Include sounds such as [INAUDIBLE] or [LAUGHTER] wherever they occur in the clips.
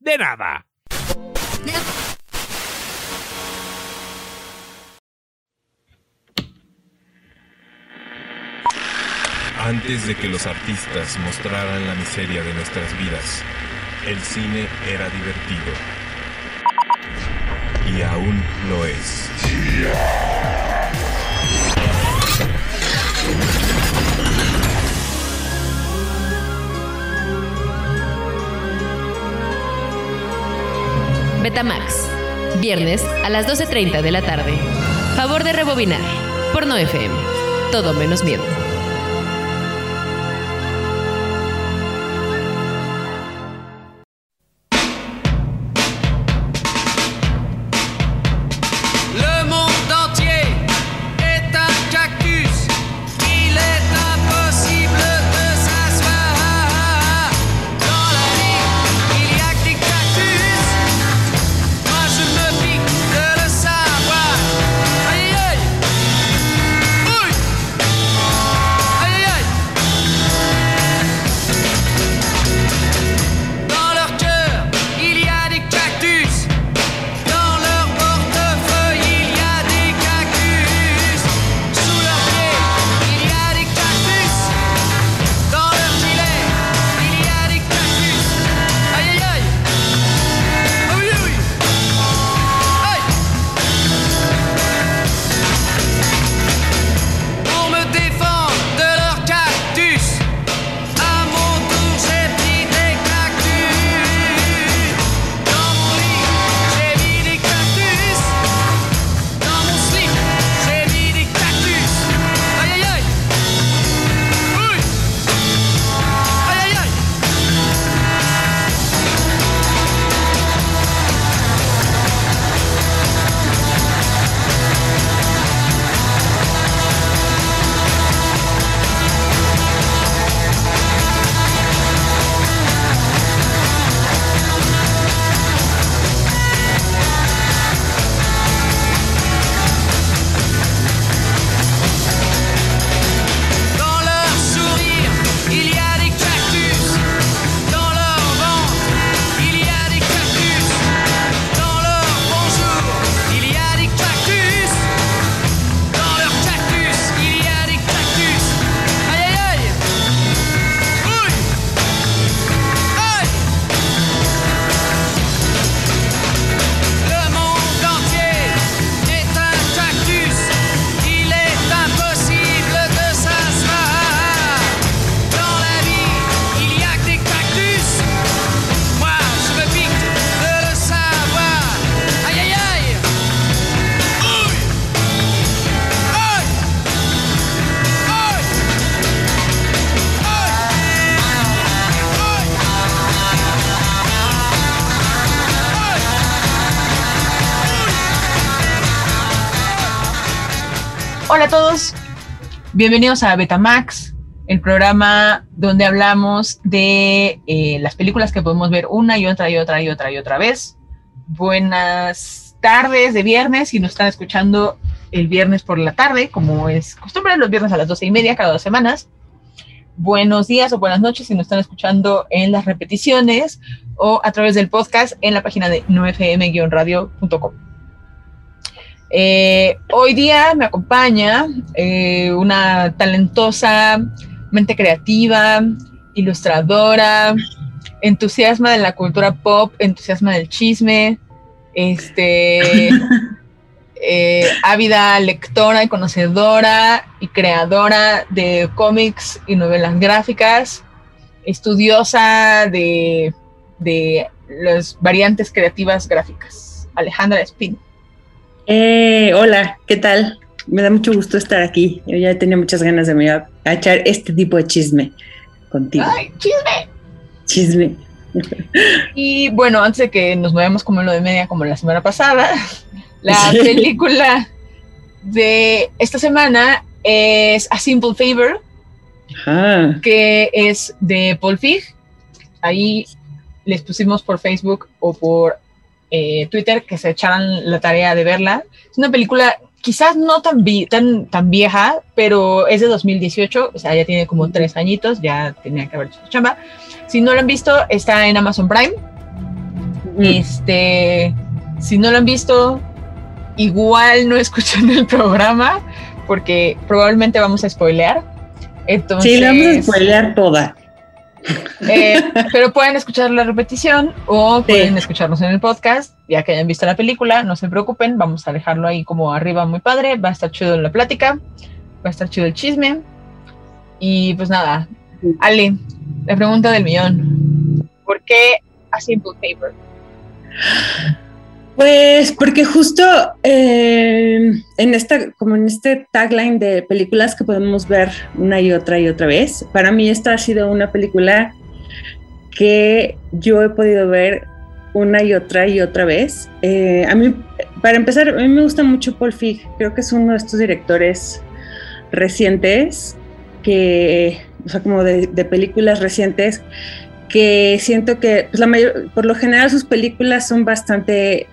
de nada. Antes de que los artistas mostraran la miseria de nuestras vidas, el cine era divertido. Y aún lo es. Betamax. Viernes a las 12.30 de la tarde. Favor de rebobinar. Porno FM. Todo menos miedo. Bienvenidos a Betamax, el programa donde hablamos de eh, las películas que podemos ver una y otra y otra y otra y otra vez. Buenas tardes de viernes, si nos están escuchando el viernes por la tarde, como es costumbre los viernes a las doce y media cada dos semanas. Buenos días o buenas noches si nos están escuchando en las repeticiones o a través del podcast en la página de nofm-radio.com. Eh, hoy día me acompaña eh, una talentosa mente creativa, ilustradora, entusiasma de la cultura pop, entusiasma del chisme, este, [LAUGHS] eh, ávida lectora y conocedora y creadora de cómics y novelas gráficas, estudiosa de, de las variantes creativas gráficas. Alejandra Espino. Eh, hola, ¿qué tal? Me da mucho gusto estar aquí. Yo ya tenía muchas ganas de venir a, a echar este tipo de chisme contigo. ¡Ay, chisme! Chisme. Y bueno, antes de que nos movamos como en lo de media, como la semana pasada, [LAUGHS] la Sí. película de esta semana es A Simple Favor, Ajá. que es de Paul Fig. Ahí les pusimos por Facebook o por eh, Twitter que se echaran la tarea de verla. Es una película quizás no tan, vi- tan, tan vieja, pero es de 2018, o sea, ya tiene como tres añitos, ya tenía que haber hecho su chamba. Si no lo han visto, está en Amazon Prime. Este, si no lo han visto, igual no escuchan el programa, porque probablemente vamos a spoilear. Entonces, Sí, le vamos a spoilear toda. Eh, pero pueden escuchar la repetición o pueden escucharnos en el podcast, ya que hayan visto la película, no se preocupen, vamos a dejarlo ahí como arriba muy padre, va a estar chido la plática, va a estar chido el chisme. Y pues nada, Ale, la pregunta del millón. ¿Por qué A Simple Favor? Pues porque justo eh, en esta, como en este tagline de películas que podemos ver una y otra y otra vez, para mí esta ha sido una película que yo he podido ver una y otra y otra vez. Eh, a mí, para empezar, a mí me gusta mucho Paul Feig, creo que es uno de estos directores recientes que, o sea, como de, de películas recientes que siento que pues, la mayor, por lo general sus películas son bastante,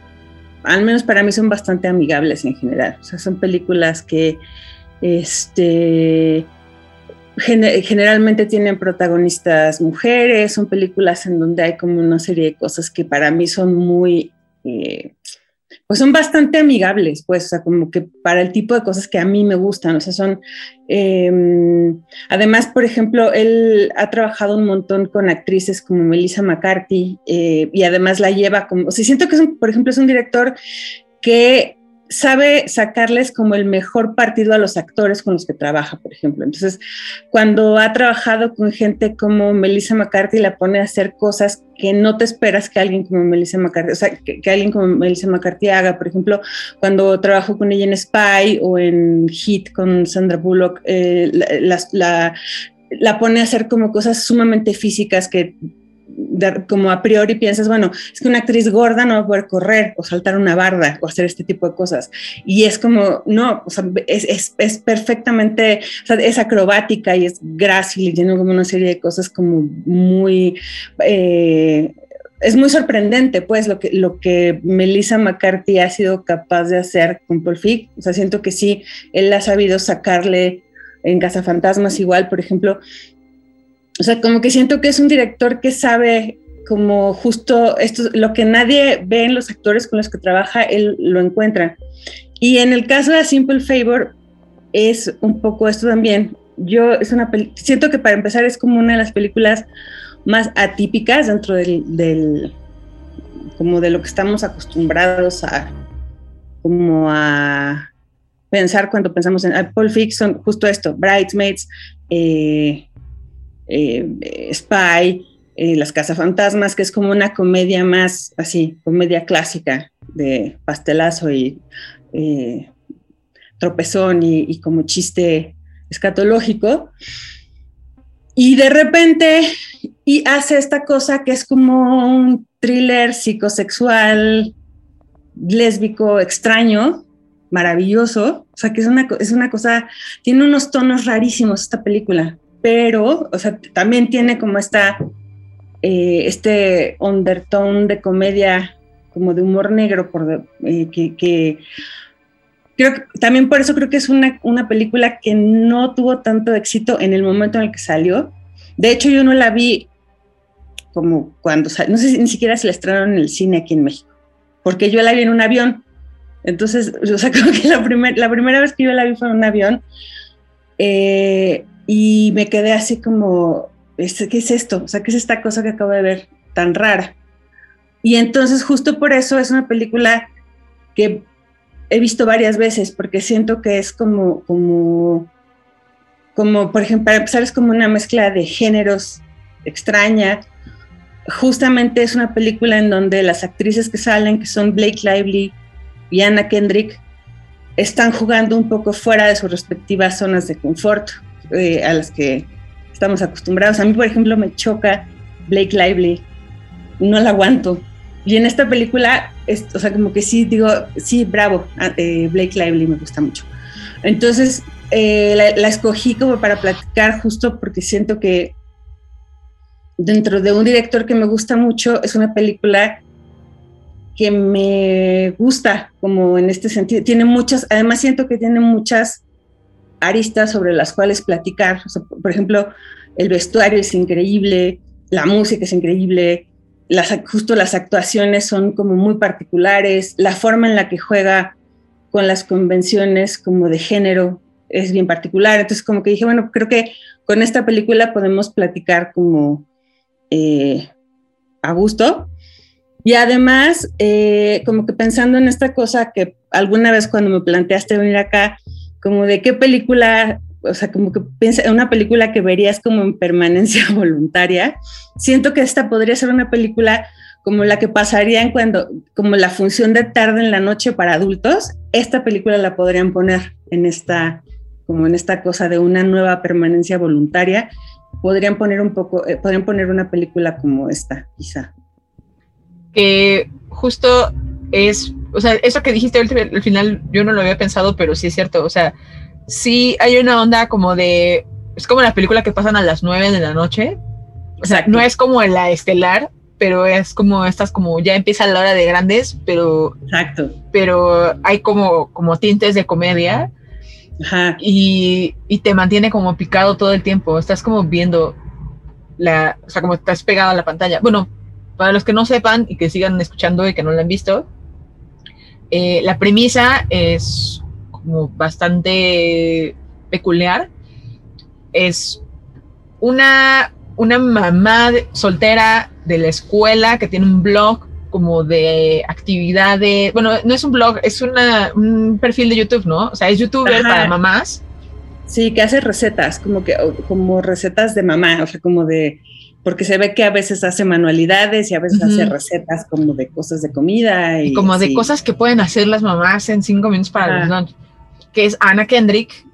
al menos para mí son bastante amigables en general. O sea, son películas que este, gen- generalmente tienen protagonistas mujeres, son películas en donde hay como una serie de cosas que para mí son muy... eh, pues son bastante amigables, pues, o sea, como que para el tipo de cosas que a mí me gustan, o sea, son, eh, además, por ejemplo, él ha trabajado un montón con actrices como Melissa McCarthy eh, y además la lleva como, o sea, siento que, es un, por ejemplo, es un director que sabe sacarles como el mejor partido a los actores con los que trabaja, por ejemplo. Entonces, cuando ha trabajado con gente como Melissa McCarthy, la pone a hacer cosas que no te esperas que alguien como Melissa McCarthy, o sea, que, alguien como Melissa McCarthy haga. Por ejemplo, cuando trabajó con ella en Spy o en Hit con Sandra Bullock, eh, la pone a hacer como cosas sumamente físicas que de, como a priori piensas, bueno, es que una actriz gorda no va a poder correr o saltar una barda o hacer este tipo de cosas. Y es como, no, o sea, es, es, es, perfectamente, o sea, es acrobática y es grácil y tiene como una serie de cosas como muy... Eh, es muy sorprendente, pues, lo que, lo que Melissa McCarthy ha sido capaz de hacer con Paul Feig. O sea, siento que sí, él ha sabido sacarle en Cazafantasmas igual, por ejemplo, o sea, como que siento que es un director que sabe como justo esto, lo que nadie ve en los actores con los que trabaja, él lo encuentra. Y en el caso de A Simple Favor es un poco esto también. Yo es una siento que para empezar es como una de las películas más atípicas dentro del, del como de lo que estamos acostumbrados a como a pensar cuando pensamos en Paul Fiction, justo esto, Bridesmaids, eh, eh, Spy, eh, Las Cazafantasmas, que es como una comedia más así, comedia clásica de pastelazo y eh, tropezón y, y, como chiste escatológico. Y de repente y hace esta cosa que es como un thriller psicosexual, lésbico, extraño, maravilloso. O sea, que es una, es una cosa, tiene unos tonos rarísimos esta película pero, o sea, también tiene como esta, eh, este undertone de comedia, como de humor negro, por, eh, que, que, creo que también por eso creo que es una, una, película que no tuvo tanto éxito en el momento en el que salió. De hecho, yo no la vi como cuando salió, no sé si ni siquiera se la estrenaron en el cine aquí en México, porque yo la vi en un avión. Entonces, o sea, [LAUGHS] creo que la, primer, la primera vez que yo la vi fue en un avión. Eh, y me quedé así como, ¿qué es esto? O sea, ¿qué es esta cosa que acabo de ver tan rara? Y entonces justo por eso es una película que he visto varias veces, porque siento que es como, como, como, por ejemplo, para empezar es como una mezcla de géneros extraña. Justamente es una película en donde las actrices que salen, que son Blake Lively y Anna Kendrick, están jugando un poco fuera de sus respectivas zonas de confort eh, a las que estamos acostumbrados. A mí, por ejemplo, me choca Blake Lively no la aguanto. Y en esta película, es, o sea, como que sí digo, sí, bravo, eh, Blake Lively me gusta mucho. Entonces, eh, la, la escogí como para platicar justo porque siento que dentro de un director que me gusta mucho, es una película que me gusta, como en este sentido. Tiene muchas, además siento que tiene muchas aristas sobre las cuales platicar. Por ejemplo, el vestuario es increíble, la música es increíble, las, justo las actuaciones son como muy particulares, la forma en la que juega con las convenciones como de género es bien particular. Entonces como que dije, bueno, creo que con esta película podemos platicar como eh, a gusto. Y además, eh, como que pensando en esta cosa que alguna vez cuando me planteaste venir acá, como de qué película, o sea, como que piensa en una película que verías como en permanencia [LAUGHS] voluntaria, siento que esta podría ser una película como la que pasaría en cuando, como la función de tarde en la noche para adultos, esta película la podrían poner en esta, como en esta cosa de una nueva permanencia voluntaria podrían poner un poco, eh, podrían poner una película como esta, quizá. Que justo es, o sea, eso que dijiste al final yo no lo había pensado, pero sí es cierto, o sea, sí hay una onda como de, es como la película que pasan a las nueve de la noche, o sea, no es como la estelar, pero es como estas como ya empieza la hora de grandes, pero Exacto. pero hay como como tintes de comedia y, y, te mantiene como picado todo el tiempo. Estás como viendo la, o sea, como estás pegado a la pantalla. Bueno, para los que no sepan y que sigan escuchando y que no la han visto, eh, la premisa es como bastante peculiar. Es una, una mamá soltera de la escuela que tiene un blog como de actividades, bueno, no es un blog, es una, un perfil de YouTube, ¿no? O sea, es youtuber para mamás. Sí, que hace recetas, como que como recetas de mamá, o sea, como de porque se ve que a veces hace manualidades y a veces hace recetas como de cosas de comida y, como de cosas que pueden hacer las mamás en cinco minutos para los que es Ana Kendrick.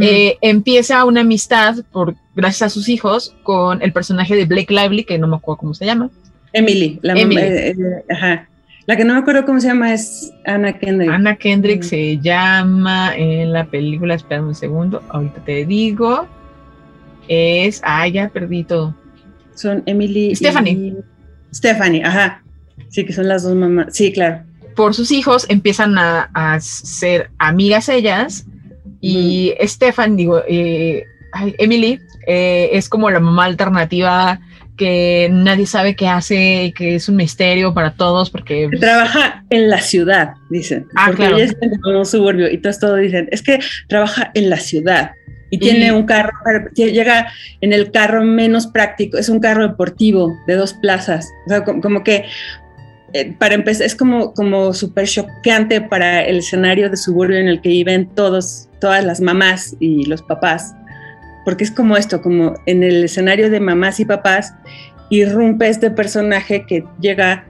Eh, empieza una amistad por gracias a sus hijos con el personaje de Blake Lively, que no me acuerdo cómo se llama. Emily, la Emily. Eh, eh, ajá. La que no me acuerdo cómo se llama es Anna Kendrick. Anna Kendrick se llama en la película, espera un segundo, ahorita te digo. Es, ah, ya perdí todo. Son Emily Stephanie. y Stephanie, ajá. Sí, que son las dos mamás. Sí, claro. Por sus hijos empiezan a, a ser amigas ellas y Stephanie, digo, eh, Emily es como la mamá alternativa que nadie sabe qué hace, que es un misterio para todos porque... Trabaja en la ciudad, dicen. Ah, porque claro. ella es en un suburbio y todos, todos dicen, es que trabaja en la ciudad y tiene un carro, llega en el carro menos práctico, es un carro deportivo de dos plazas, o sea, como, como que eh, para empezar es como, como súper choqueante para el escenario de suburbio en el que viven todos, todas las mamás y los papás porque es como esto, como en el escenario de mamás y papás, irrumpe este personaje que llega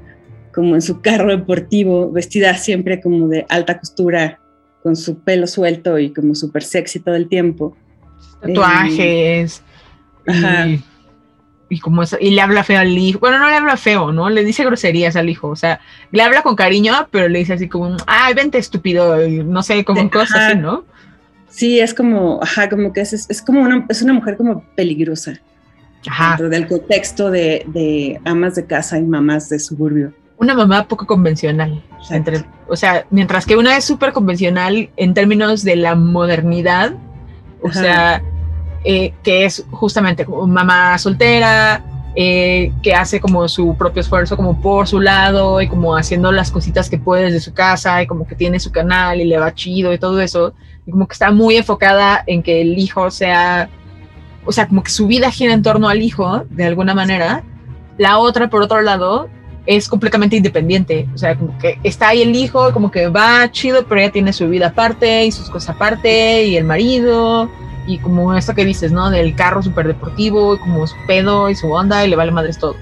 como en su carro deportivo, vestida siempre como de alta costura, con su pelo suelto y como súper sexy todo el tiempo. Tatuajes. Eh, ajá. Y, y, como eso, y le habla feo al hijo. Bueno, no le habla feo, ¿no? Le dice groserías al hijo. O sea, le habla con cariño, pero le dice así como, ay, vente estúpido, y no sé, como de, cosas ajá. así, ¿no? Sí, es como, ajá, como que es, es, es como una, es una mujer como peligrosa. Ajá. Dentro del contexto de, de, amas de casa y mamás de suburbio. Una mamá poco convencional. Entre, o sea, mientras que una es súper convencional en términos de la modernidad, o ajá. sea, eh, que es justamente como mamá soltera, eh, que hace como su propio esfuerzo como por su lado y como haciendo las cositas que puede desde su casa y como que tiene su canal y le va chido y todo eso y como que está muy enfocada en que el hijo sea, o sea, como que su vida gira en torno al hijo de alguna manera. La otra, por otro lado, es completamente independiente, o sea, como que está ahí el hijo, como que va chido, pero ella tiene su vida aparte y sus cosas aparte y el marido y como esto que dices, ¿no? Del carro súper deportivo y como su pedo y su onda y le vale madres todo.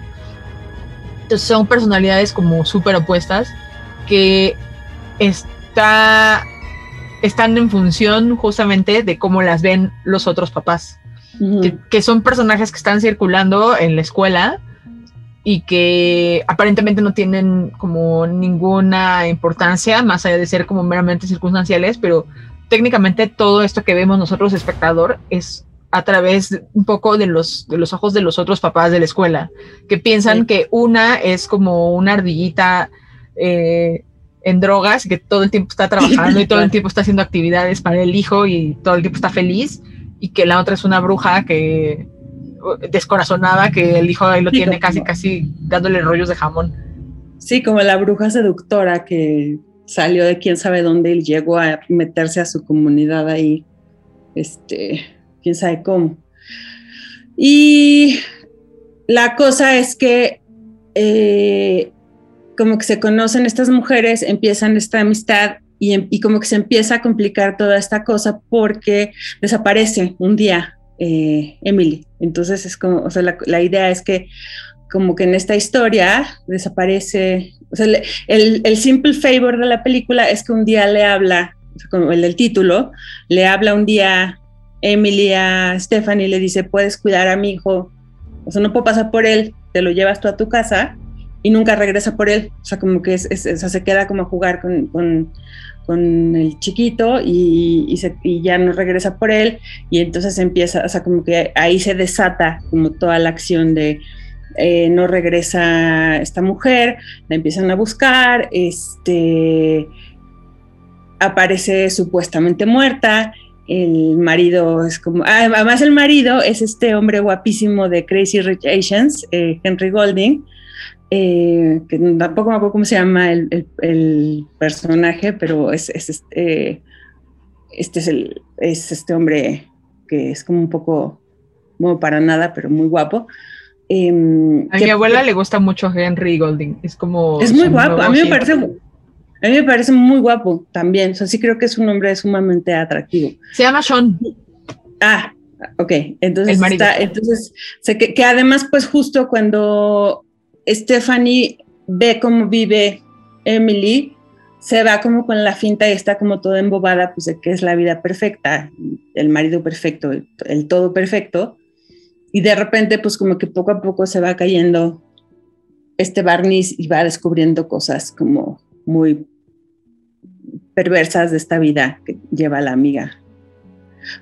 Entonces son personalidades como súper opuestas que está están en función justamente de cómo las ven los otros papás, uh -huh. que, que, son personajes que están circulando en la escuela y que aparentemente no tienen como ninguna importancia, más allá de ser como meramente circunstanciales, pero técnicamente todo esto que vemos nosotros, espectador, es a través de- un poco de los, de los ojos de los otros papás de la escuela, que piensan Sí. que una es como una ardillita eh, en drogas, que todo el tiempo está [LAUGHS] trabajando y todo el tiempo está haciendo actividades para el hijo y todo el tiempo está feliz, y que la otra es una bruja que descorazonada, que el hijo ahí lo Sí, tiene casi, casi dándole rollos de jamón. Sí, como la bruja seductora que salió de quién sabe dónde y llegó a meterse a su comunidad ahí, este, quién sabe cómo. Y la cosa es que eh, como que se conocen estas mujeres, empiezan esta amistad y, em- y como que se empieza a complicar toda esta cosa porque desaparece un día eh, Emily. Entonces es como, o sea, la, idea es que como que en esta historia desaparece, o sea, le- el, el simple favor de la película es que un día le habla, como el del título, le habla un día Emily a Stephanie y le dice, puedes cuidar a mi hijo, o sea, no puedo pasar por él, te lo llevas tú a tu casa y nunca regresa por él, o sea, como que es, se queda como a jugar con, con, el chiquito y ya no regresa por él. Y entonces empieza, o sea, como que ahí se desata como toda la acción de eh, no regresa esta mujer, la empiezan a buscar, este aparece supuestamente muerta, el marido es como, ah, además el marido es este hombre guapísimo de Crazy Rich Asians, eh, Henry Golding, eh, que tampoco me acuerdo cómo se llama el, el- el personaje, pero es, es este, este es, el, es este hombre que es como un poco, bueno, para nada, pero muy guapo. Em, A que- mi abuela le gusta mucho Henry Golding, es como... es muy guapo, a mí me parece, a mí me parece muy guapo también, o sea, sí creo que es un hombre sumamente atractivo. Se llama Sean. Ah, ok, entonces está, entonces, sé que, que además pues justo cuando Stephanie ve cómo vive Emily, se va como con la finta y está como toda embobada, pues de que es la vida perfecta, el marido perfecto, el, todo perfecto, y de repente pues como que poco a poco se va cayendo este barniz y va descubriendo cosas como muy perversas de esta vida que lleva la amiga.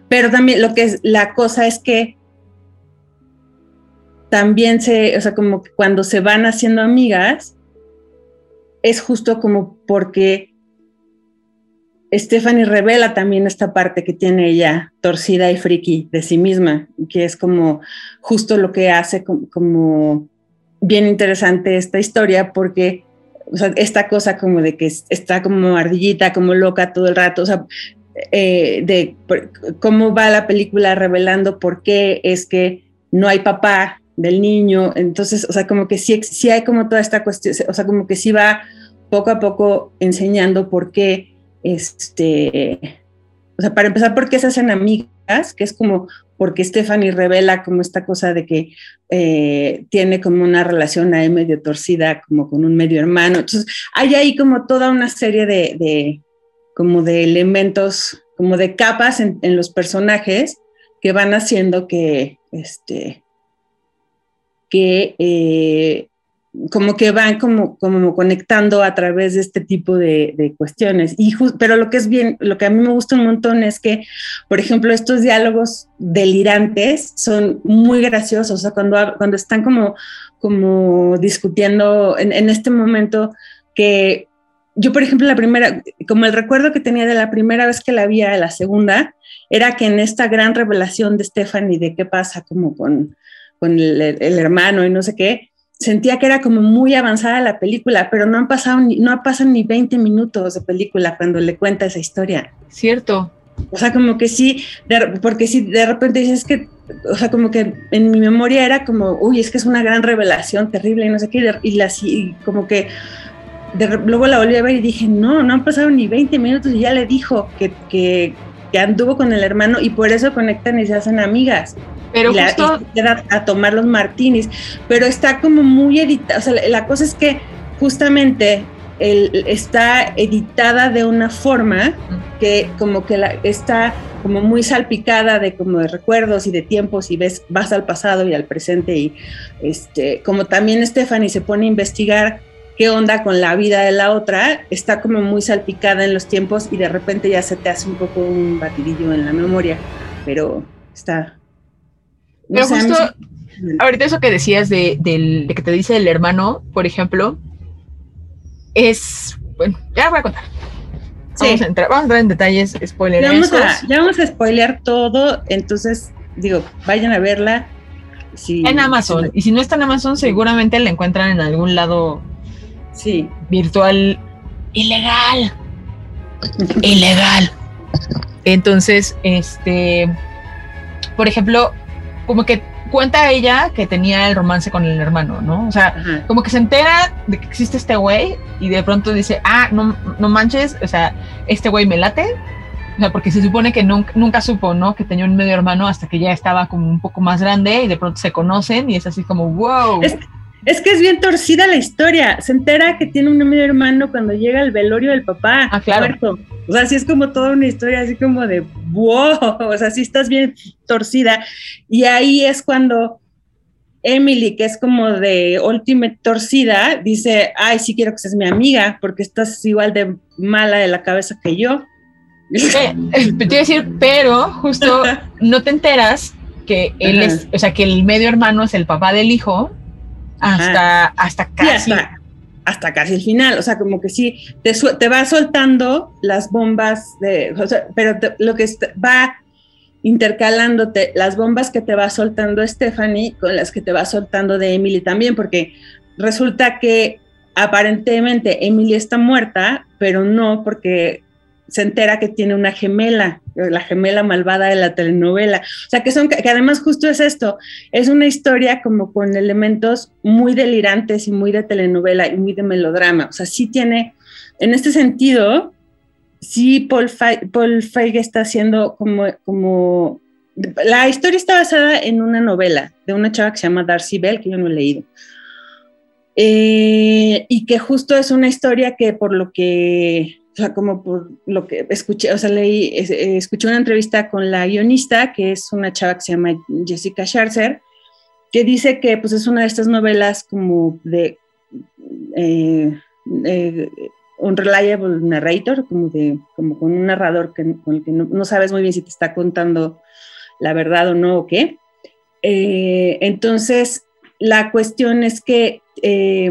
Pero también lo que es la cosa es que también se, o sea, como que cuando se van haciendo amigas, es justo como porque Stephanie revela también esta parte que tiene ella torcida y friki de sí misma, que es como justo lo que hace como, bien interesante esta historia, porque esta cosa como de que es- está como ardillita, como loca todo el rato, o sea, eh, de cómo va la película revelando por qué es que no hay papá del niño, entonces, o sea, como que sí, hay como toda esta cuestión, o sea, como que sí va poco a poco enseñando por qué, este, o sea, para empezar, por qué se hacen amigas, que es como porque Stephanie revela como esta cosa de que eh, tiene como una relación ahí medio torcida, como con un medio hermano. Entonces, hay ahí como toda una serie de, de como de elementos, como de capas en, en los personajes que van haciendo que, este, que eh, como que van como, como conectando a través de este tipo de, de cuestiones. Y pero lo que es bien, lo que a mí me gusta un montón es que, por ejemplo, estos diálogos delirantes son muy graciosos. O sea, cuando, cuando están como, como discutiendo en, en este momento que yo, por ejemplo, la primera, como el recuerdo que tenía de la primera vez que la vi a la segunda, era que en esta gran revelación de Stephanie de qué pasa como con, con el, el hermano y no sé qué, sentía que era como muy avanzada la película, pero no han pasado ni, no pasan ni 20 minutos de película cuando le cuenta esa historia. Cierto. O sea, como que sí, de- porque si de repente dices que, o sea, como que en mi memoria era como, uy, es que es una gran revelación terrible y no sé qué, y, la, y como que de luego la volví a ver y dije, no, no han pasado ni 20 minutos y ya le dijo que, que, que anduvo con el hermano y por eso conectan y se hacen amigas Pero la- justo, queda a tomar los martinis, pero está como muy editada, o sea, la, la cosa es que justamente el- está editada de una forma que como que la, está como muy salpicada de como de recuerdos y de tiempos y ves, vas al pasado y al presente y este, como también Stephanie se pone a investigar qué onda con la vida de la otra, está como muy salpicada en los tiempos y de repente ya se te hace un poco un batidillo en la memoria, pero está... Pero justo, ahorita eso que decías de, del- de que te dice el hermano, por ejemplo, es, bueno, ya voy a contar. Sí. Vamos, a entrar, vamos a entrar en detalles spoiler. ya vamos, a, ya vamos a spoilear todo, entonces digo, vayan a verla. En Amazon. Y si no está en Amazon, seguramente la encuentran en algún lado Sí. virtual ilegal. ilegal. Entonces, este, por ejemplo, como que cuenta ella que tenía el romance con el hermano, ¿no? O sea, Ajá. como que se entera de que existe este güey y de pronto dice, ah, no, no manches, o sea, este güey me late. O sea, porque se supone que nunca, nunca supo, ¿no? Que tenía un medio hermano hasta que ya estaba como un poco más grande y de pronto se conocen y es así como, wow. Es- Es que es bien torcida la historia. Se entera que tiene un medio hermano cuando llega al velorio del papá. Ah, claro. muerto. O sea, sí es como toda una historia así como de wow. [LAUGHS] O sea, sí estás bien torcida. Y ahí es cuando Emily, que es como de ultimate torcida, dice, ay, sí quiero que seas mi amiga, porque estás igual de mala de la cabeza que yo. Eh, eh, te iba a decir, pero justo [LAUGHS] no te enteras que él Ajá. es, o sea, que el medio hermano es el papá del hijo hasta, hasta Sí, casi. hasta, hasta casi el final, o sea, como que sí, te, te va soltando las bombas, de, o sea, pero te- lo que va intercalándote, las bombas que te va soltando Stephanie con las que te va soltando de Emily también, porque resulta que aparentemente Emily está muerta, pero no porque se entera que tiene una gemela, la gemela malvada de la telenovela. O sea, que son, que además justo es esto, es una historia como con elementos muy delirantes y muy de telenovela y muy de melodrama. O sea, sí tiene, en este sentido, sí Paul, Fe- Paul Feig está haciendo como, como, la historia está basada en una novela de una chava que se llama Darcy Bell, que yo no he leído. Eh, y que justo es una historia que por lo que, o sea, como por lo que escuché, o sea, leí, eh, escuché una entrevista con la guionista, que es una chava que se llama Jessica Scherzer, que dice que pues es una de estas novelas como de eh, eh, un reliable narrator, como de como con un narrador que, con el que no, no sabes muy bien si te está contando la verdad o no o qué. Eh, entonces, la cuestión es que eh,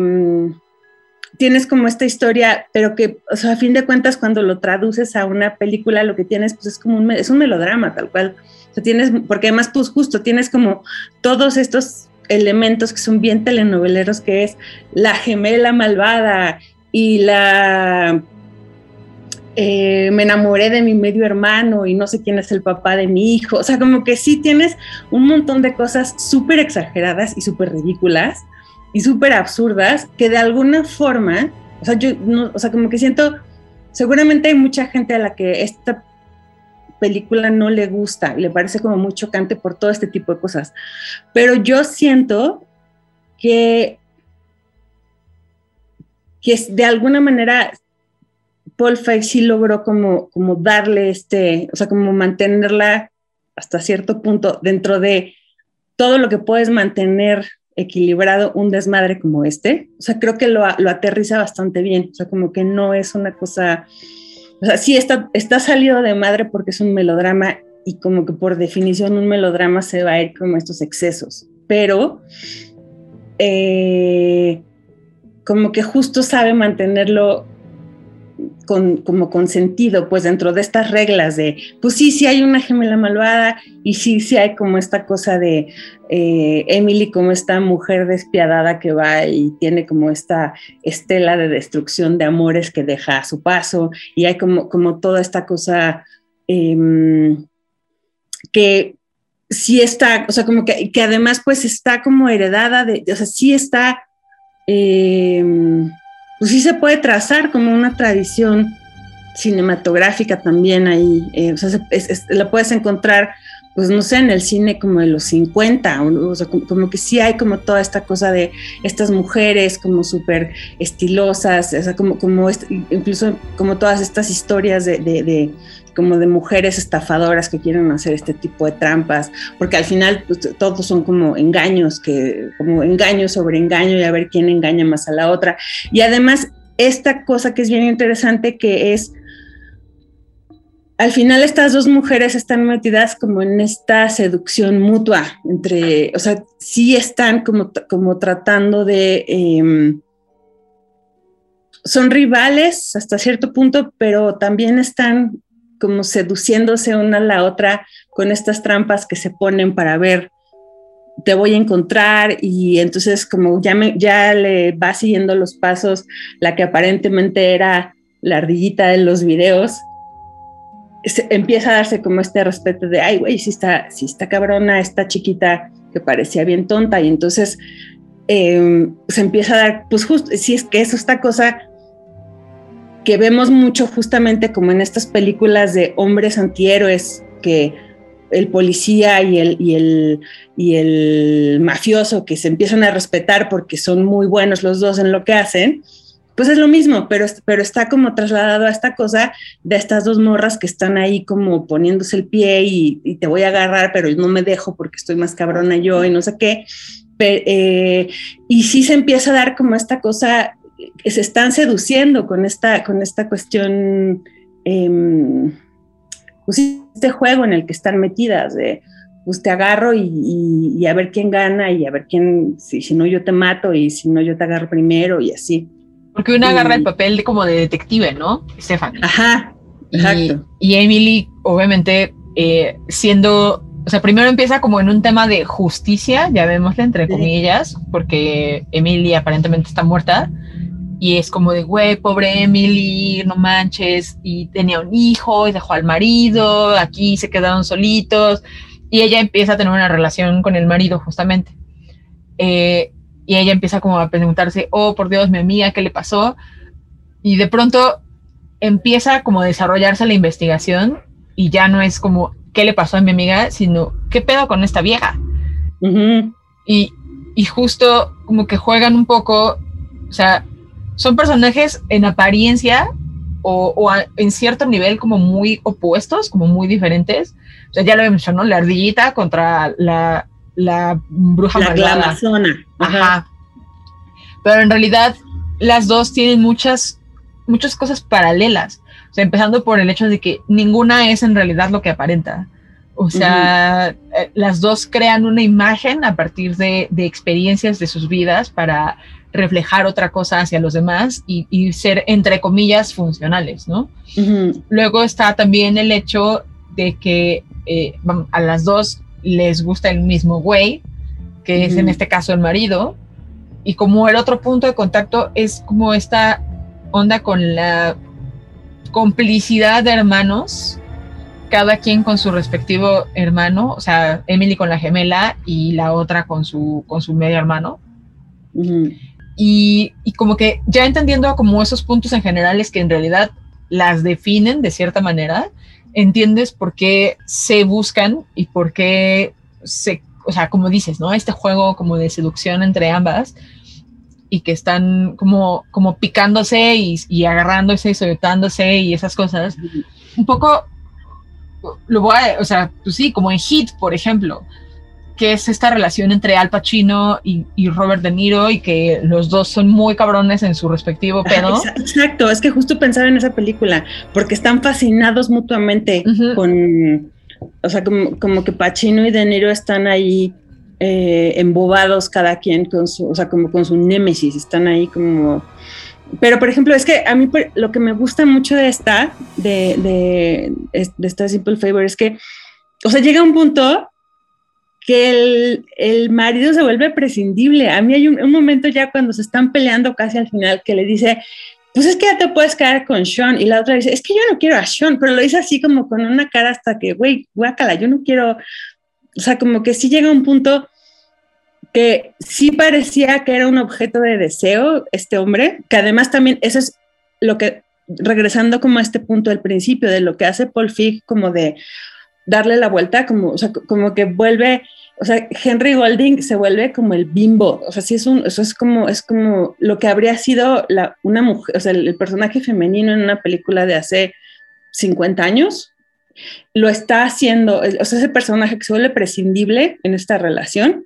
tienes como esta historia, pero que, a fin de cuentas, cuando lo traduces a una película, lo que tienes, pues es como un, es un melodrama, tal cual. Tienes, porque además, pues justo tienes como todos estos elementos que son bien telenoveleros, que es la gemela malvada y la eh, me enamoré de mi medio hermano y no sé quién es el papá de mi hijo. O sea, como que sí tienes un montón de cosas súper exageradas y súper ridículas y súper absurdas que de alguna forma, o sea, yo no, o sea, como que siento, seguramente hay mucha gente a la que esta película no le gusta le parece como muy chocante por todo este tipo de cosas. Pero yo siento que, que de alguna manera Paul Feig sí logró como, como darle este, o sea, como mantenerla hasta cierto punto dentro de todo lo que puedes mantener equilibrado un desmadre como este. O sea, creo que lo, lo aterriza bastante bien. O sea, como que no es una cosa, o sea, sí está, está salido de madre porque es un melodrama y como que por definición un melodrama se va a ir como estos excesos, pero eh, como que justo sabe mantenerlo con, como con sentido, pues dentro de estas reglas de, pues sí, sí hay una gemela malvada y sí, sí hay como esta cosa de eh, Emily como esta mujer despiadada que va y tiene como esta estela de destrucción de amores que deja a su paso y hay como, como toda esta cosa eh, que sí está, o sea, como que, que además pues está como heredada de, o sea, sí está... Eh, pues sí se puede trazar como una tradición cinematográfica también ahí, eh, o sea, se, la puedes encontrar pues no sé, en el cine como de los 50, o, sea, como, que sí hay como toda esta cosa de estas mujeres como súper estilosas, o sea, como, como incluso como todas estas historias de, de, como de mujeres estafadoras que quieren hacer este tipo de trampas, porque al final pues, todos son como engaños, que, como engaño sobre engaño y a ver quién engaña más a la otra. Y además, esta cosa que es bien interesante que es al final estas dos mujeres están metidas como en esta seducción mutua entre, o sea, sí están como, como tratando de... Em, son rivales hasta cierto punto, pero también están como seduciéndose una a la otra con estas trampas que se ponen para ver, te voy a encontrar y entonces como ya, me, ya le va siguiendo los pasos la que aparentemente era la ardillita de los videos empieza a darse como este respeto de, ay, güey, si está, si está cabrona, esta chiquita que parecía bien tonta, y entonces em, se empieza a dar, pues justo, si es que es esta cosa que vemos mucho justamente como en estas películas de hombres antihéroes, que el policía y el, y el, y el mafioso que se empiezan a respetar porque son muy buenos los dos en lo que hacen, pues es lo mismo, pero, pero está como trasladado a esta cosa de estas dos morras que están ahí como poniéndose el pie y, te voy a agarrar, pero no me dejo porque estoy más cabrona yo y no sé qué. Eh, y sí se empieza a dar como esta cosa que se están seduciendo con esta, con esta cuestión, em, pues este juego en el que están metidas de pues te agarro y, a ver quién gana y a ver quién, si no yo te mato y si no yo te agarro primero y así. Porque una agarra el papel de, como de detective, ¿no? Stephanie. Ajá, exacto. Y, Emily, obviamente, eh, siendo, o sea, primero empieza como en un tema de justicia, ya vemos entre comillas, porque Emily aparentemente está muerta. Y es como de, güey, pobre Emily, no manches. Y tenía un hijo y dejó al marido, aquí se quedaron solitos. Y ella empieza a tener una relación con el marido, justamente. Eh, y ella empieza como a preguntarse, oh, por Dios, mi amiga, ¿qué le pasó? Y de pronto empieza como a desarrollarse la investigación y ya no es como, ¿qué le pasó a mi amiga? Sino, ¿qué pedo con esta vieja? y, y justo como que juegan un poco, o sea, son personajes en apariencia o, o en cierto nivel como muy opuestos, como muy diferentes. O sea, ya lo mencionó, la ardillita contra la, la bruja la zona Ajá. Pero en realidad las dos tienen muchas, muchas cosas paralelas. O sea, empezando por el hecho de que ninguna es en realidad lo que aparenta. O sea, eh, las dos crean una imagen a partir de, experiencias de sus vidas para reflejar otra cosa hacia los demás y, ser, entre comillas, funcionales, ¿no? Luego está también el hecho de que eh, a las dos les gusta el mismo güey, que es en este caso el marido, y como el otro punto de contacto es como esta onda con la complicidad de hermanos, cada quien con su respectivo hermano, o sea, Emily con la gemela y la otra con su, con su medio hermano. y, y, como que ya entendiendo como esos puntos en general es que en realidad las definen de cierta manera, entiendes por qué se buscan y por qué se, o sea, como dices, ¿no? Este juego como de seducción entre ambas y que están como, como picándose y, y agarrándose y soltándose y esas cosas. Un poco, lo voy a, o sea, pues sí, como en Hit, por ejemplo, que es esta relación entre Al Pacino y, Robert De Niro y que los dos son muy cabrones en su respectivo pedo. Exacto, es que justo pensaba en esa película, porque están fascinados mutuamente con, o sea, como, que Pacino y De Niro están ahí eh, embobados cada quien con su, o sea, como con su némesis, están ahí como... Pero, por ejemplo, es que a mí lo que me gusta mucho de esta, de, de, de esta Simple Favor, es que, o sea, llega un punto que el, marido se vuelve prescindible. A mí hay un, momento ya cuando se están peleando casi al final que le dice, pues es que ya te puedes quedar con Sean. Y la otra dice, es que yo no quiero a Sean, pero lo dice así como con una cara hasta que, güey, guácala, yo no quiero. O sea, como que sí llega un punto que sí parecía que era un objeto de deseo este hombre, que además también eso es lo que, regresando como a este punto del principio, de lo que hace Paul Fig como de, darle la vuelta, como, o sea, como que vuelve, o sea, Henry Golding se vuelve como el bimbo, o sea, sí es un, eso es como, es como lo que habría sido la, una mujer, o sea, el, el personaje femenino en una película de hace 50 años, lo está haciendo, o sea, ese personaje que se vuelve prescindible en esta relación,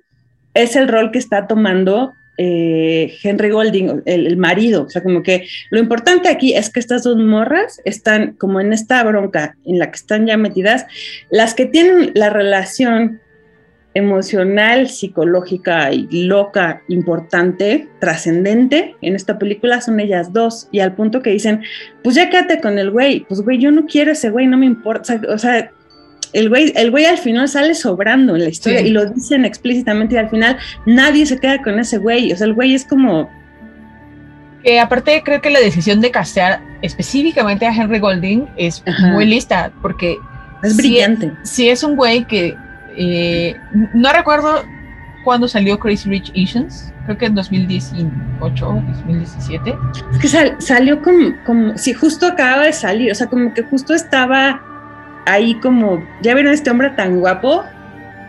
es el rol que está tomando eh, Henry Golding, el, el, marido. O sea, como que lo importante aquí es que estas dos morras están como en esta bronca en la que están ya metidas. Las que tienen la relación emocional, psicológica y loca, importante, trascendente en esta película son ellas dos. Y al punto que dicen, pues ya quédate con el güey, pues güey, yo no quiero ese güey, no me importa. O sea, el güey, el güey al final sale sobrando en la historia sí. y lo dicen explícitamente y al final nadie se queda con ese güey. O sea, el güey es como... Que aparte creo que la decisión de castear específicamente a Henry Golding es Ajá. muy lista porque... Es brillante. Si, si es un güey que... Eh, no recuerdo cuándo salió Crazy Rich Asians, creo que en 2018, 2017. Es que sal, salió como, como, si justo acababa de salir, o sea, como que justo estaba ahí como, ¿ya vieron a este hombre tan guapo?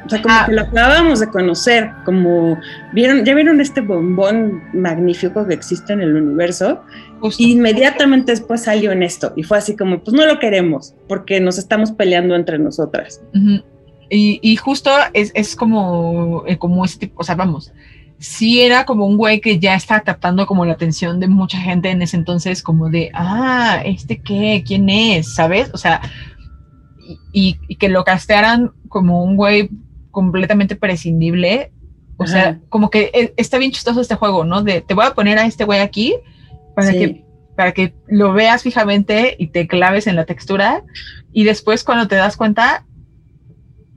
O sea, como ah. que lo acabábamos de conocer, como, ¿vieron, ¿ya vieron este bombón magnífico que existe en el universo? Justo. Inmediatamente después salió en esto y fue así como, pues no lo queremos porque nos estamos peleando entre nosotras. Uh -huh. y, y, justo es, es como, eh, como este, o sea, vamos, sí era como un güey que ya estaba captando como la atención de mucha gente en ese entonces, como de, ah, ¿este qué? ¿Quién es? ¿Sabes? O sea, y, y, que lo castearan como un güey completamente prescindible. O Ajá. sea, como que e, está bien chistoso este juego, ¿no? De te voy a poner a este güey aquí para sí. que para que lo veas fijamente y te claves en la textura y después cuando te das cuenta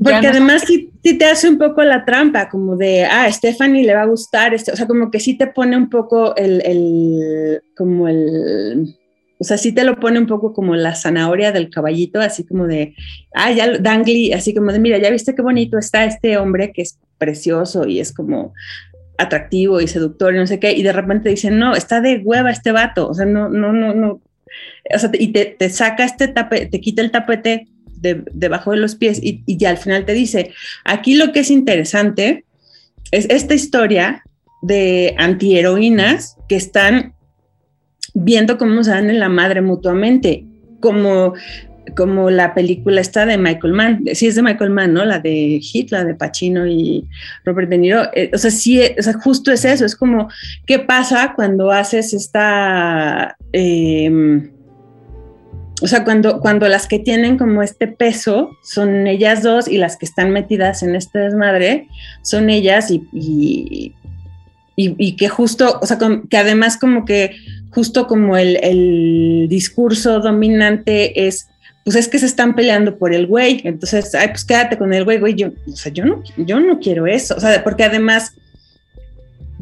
porque además sí, sí, te hace un poco la trampa, como de, ah, Stephanie le va a gustar, este, o sea, como que sí te pone un poco el, el, como el, o sea, sí te lo pone un poco como la zanahoria del caballito, así como de, ah, ya Dangly, así como de, mira, ya viste qué bonito está este hombre que es precioso y es como atractivo y seductor y no sé qué, y de repente dicen, no, está de hueva este vato, o sea, no, no, no, no, o sea, y te, te saca este tapete, te quita el tapete de, debajo de los pies y, y ya al final te dice, aquí lo que es interesante es esta historia de antiheroínas que están viendo cómo se dan en la madre mutuamente, como, como la película esta de Michael Mann, sí es de Michael Mann, ¿no? La de Hit, la de Pacino y Robert De Niro, eh, o sea, sí, o sea, justo es eso, es como, ¿qué pasa cuando haces esta... Eh, o sea, cuando, cuando las que tienen como este peso son ellas dos y las que están metidas en este desmadre son ellas y, y que justo, o sea, que además como que justo como el, el, discurso dominante es, pues es que se están peleando por el güey, entonces, ay, pues quédate con el güey, güey, yo, o sea, yo no, yo no quiero eso, o sea, porque además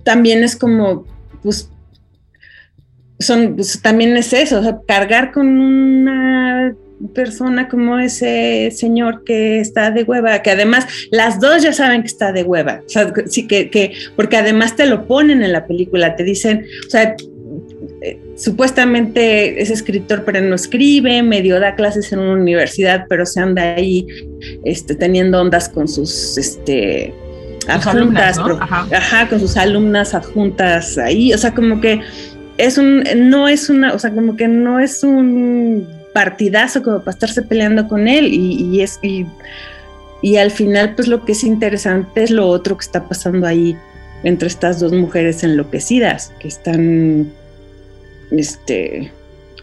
también es como, pues, son, pues, también es eso, o sea, cargar con una persona como ese señor que está de hueva, que además las dos ya saben que está de hueva, o sea, sí que, que, porque además te lo ponen en la película, te dicen, o sea, eh, supuestamente es escritor pero no escribe, medio da clases en una universidad, pero se anda ahí este, teniendo ondas con sus este, adjuntas, ¿no? ajá. ajá, con sus alumnas adjuntas ahí, o sea, como que es un, no es una, o sea, como que no es un partidazo como para estarse peleando con él y, y es, y, y al final pues lo que es interesante es lo otro que está pasando ahí entre estas dos mujeres enloquecidas que están este,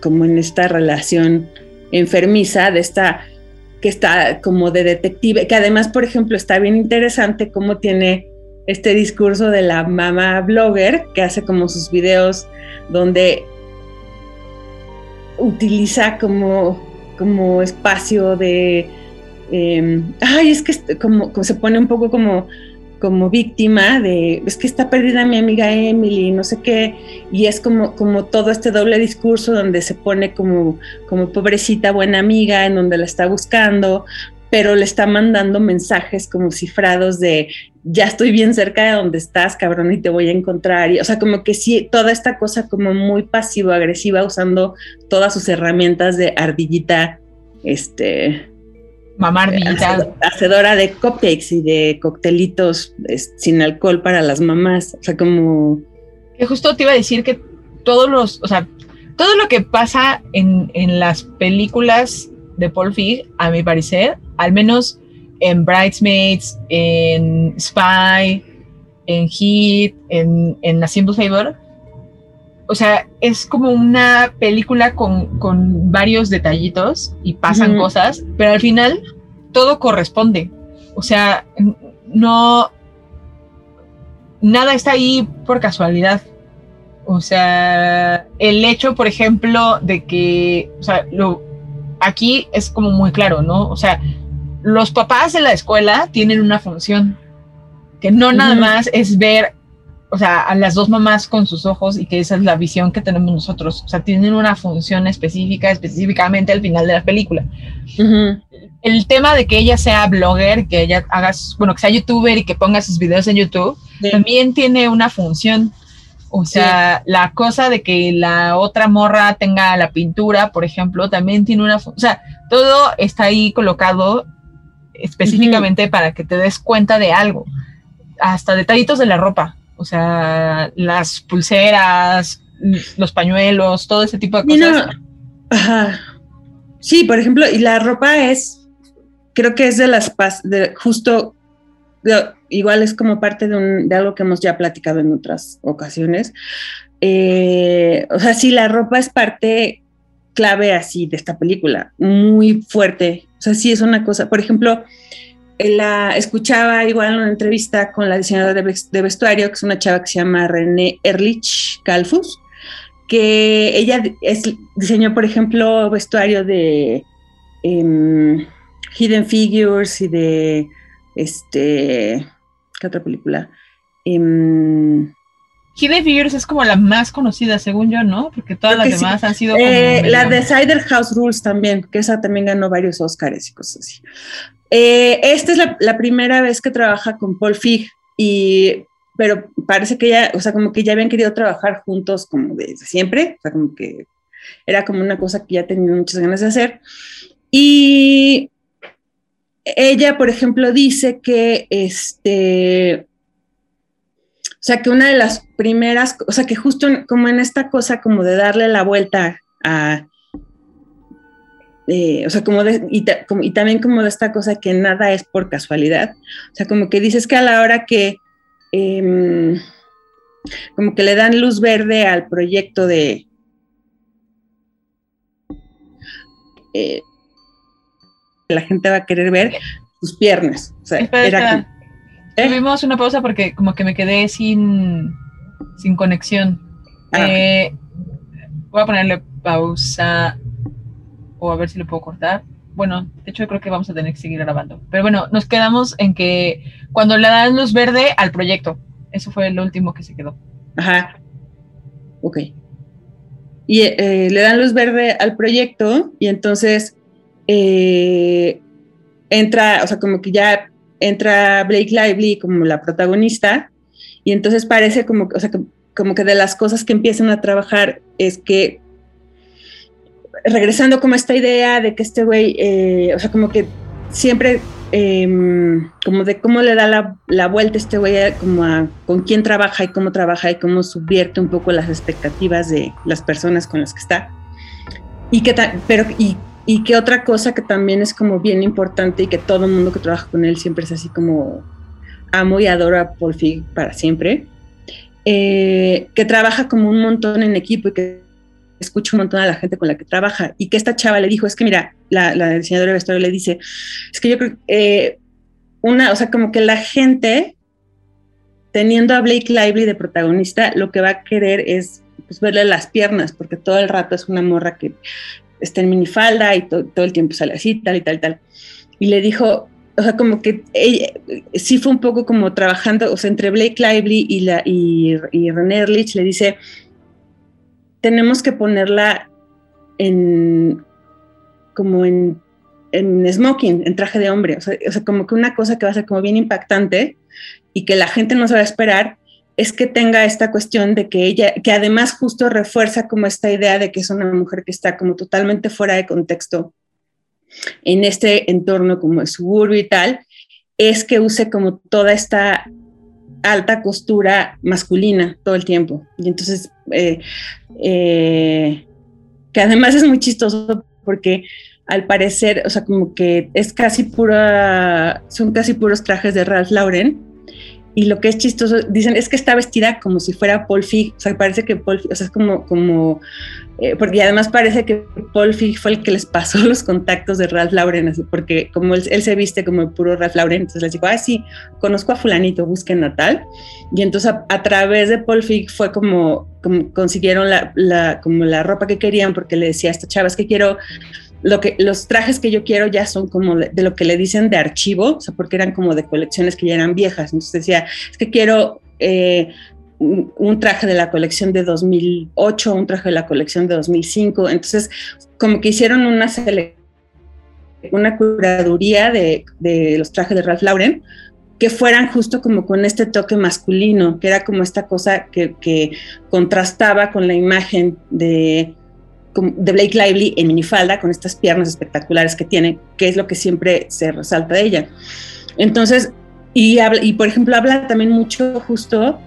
como en esta relación enfermiza de esta que está como de detective, que además, por ejemplo, está bien interesante cómo tiene este discurso de la mamá blogger que hace como sus videos donde utiliza como, como espacio de, eh, ay, es que como se pone un poco como como víctima de, es que está perdida mi amiga Emily, no sé qué, y es como, como todo este doble discurso donde se pone como, como pobrecita buena amiga, en donde la está buscando, pero le está mandando mensajes como cifrados de, ya estoy bien cerca de donde estás, cabrón, y te voy a encontrar, y, o sea, como que sí, toda esta cosa como muy pasivo-agresiva, usando todas sus herramientas de ardillita, este, Mamá ardillita. hace- hacedora de cupcakes y de coctelitos sin alcohol para las mamás. O sea, como Que justo te iba a decir que todos los, o sea, todo lo que pasa en, en las películas de Paul Feig, a mi parecer, al menos en Bridesmaids, en Spy, en Heat, en, en A Simple Favor, o sea, es como una película con, con varios detallitos y pasan cosas, pero al final todo corresponde. O sea, no, nada está ahí por casualidad. O sea, el hecho, por ejemplo, de que, o sea, lo, aquí es como muy claro, ¿no? O sea, los papás de la escuela tienen una función, que no nada más es ver, o sea, a las dos mamás con sus ojos y que esa es la visión que tenemos nosotros. O sea, tienen una función específica, específicamente al final de la película el tema de que ella sea blogger, que ella haga, bueno, que sea youtuber y que ponga sus videos en YouTube, Sí. también tiene una función. O sea, la cosa de que la otra morra tenga la pintura, por ejemplo, también tiene una función. O sea, todo está ahí colocado específicamente para que te des cuenta de algo. Hasta detallitos de la ropa. O sea, las pulseras, los pañuelos, todo ese tipo de no- cosas. Ajá. Sí, por ejemplo, y la ropa es, creo que es de las de justo, de- igual es como parte de, un- de algo que hemos ya platicado en otras ocasiones. Eh, o sea, sí, la ropa es parte clave así de esta película, muy fuerte. O sea, sí es una cosa, por ejemplo, la escuchaba igual en una entrevista con la diseñadora de, ves- de vestuario, que es una chava que se llama René Erlich Kalfus, que ella es, diseñó, por ejemplo, vestuario de em, Hidden Figures y de este, ¿qué otra película? Em, Hidden Figures es como la más conocida, según yo, ¿no? Porque todas Creo las sí. demás han sido como eh, la de Cider House Rules también, que esa también ganó varios Oscars y cosas así. Eh, esta es la, la primera vez que trabaja con Paul Fig y pero parece que ya, o sea, como que ya habían querido trabajar juntos como desde siempre, o sea, como que era como una cosa que ya tenían muchas ganas de hacer. Y ella, por ejemplo, dice que este, o sea, que una de las primeras, o sea, que justo en- como en esta cosa como de darle la vuelta a, eh, o sea, como de, y, ta- como- y también como de esta cosa que nada es por casualidad, o sea, como que dices que a la hora que, em, como que le dan luz verde al proyecto de... eh, la gente va a querer ver sus piernas. O sea, era. Tuvimos una pausa porque como que me quedé sin, sin conexión. Ah. Eh, voy a ponerle pausa o a ver si lo puedo cortar. Bueno, de hecho creo que vamos a tener que seguir grabando. Pero bueno, nos quedamos en que cuando le dan luz verde al proyecto, eso fue lo último que se quedó. Ajá. Ok. Y eh, le dan luz verde al proyecto y entonces eh, entra, o sea, como que ya entra Blake Lively como la protagonista y entonces parece como, o sea, que- como que de las cosas que empiezan a trabajar es que regresando como a esta idea de que este güey, eh, o sea, como que siempre em, como de cómo le da la, la vuelta este güey como a con quién trabaja y cómo trabaja y cómo subvierte un poco las expectativas de las personas con las que está. Y que pero y que otra cosa que también es como bien importante y que todo el mundo que trabaja con él siempre es así como amo y adoro a Paul Feig para siempre, eh, que trabaja como un montón en equipo y que escucha un montón a la gente con la que trabaja. Y que esta chava le dijo, es que mira, la, la diseñadora de vestuario le dice, es que yo creo eh, una, o sea, como que la gente teniendo a Blake Lively de protagonista, lo que va a querer es pues, verle las piernas, porque todo el rato es una morra que está en minifalda y to- todo el tiempo sale así, tal y tal, tal. Y le dijo, o sea, como que ella, sí fue un poco como trabajando, o sea, entre Blake Lively y, la, y, y René Erlich le dice, tenemos que ponerla en, como en, en smoking, en traje de hombre, o sea, o sea, como que una cosa que va a ser como bien impactante y que la gente no se va a esperar es que tenga esta cuestión de que ella, que además justo refuerza como esta idea de que es una mujer que está como totalmente fuera de contexto en este entorno como el suburbio y tal, es que use como toda esta alta costura masculina todo el tiempo. Y entonces, eh, eh, que además es muy chistoso porque al parecer, o sea, como que es casi pura, son casi puros trajes de Ralph Lauren. Y lo que es chistoso, dicen, es que está vestida como si fuera Paul Fig, o sea, parece que Paul Fig, o sea, es como, como eh, porque además parece que Paul Fig fue el que les pasó [LAUGHS] los contactos de Ralph Lauren, porque como él, se viste como puro Ralph Lauren, entonces les dijo, ah, sí, conozco a fulanito, busquen a tal. Y entonces a, través de Paul Fig fue como, consiguieron la, la, como la ropa que querían, porque le decía a esta chava, es que quiero lo que, los trajes que yo quiero ya son como de, lo que le dicen de archivo, porque eran como de colecciones que ya eran viejas. Entonces decía, es que quiero eh, un, traje de la colección de 2008, un traje de la colección de 2005. Entonces, como que hicieron una, una curaduría de, de los trajes de Ralph Lauren que fueran justo como con este toque masculino, que era como esta cosa que contrastaba con la imagen de de Blake Lively en minifalda, con estas piernas espectaculares que tiene, que es lo que siempre se resalta de ella. Entonces, y, y por ejemplo, habla también mucho justo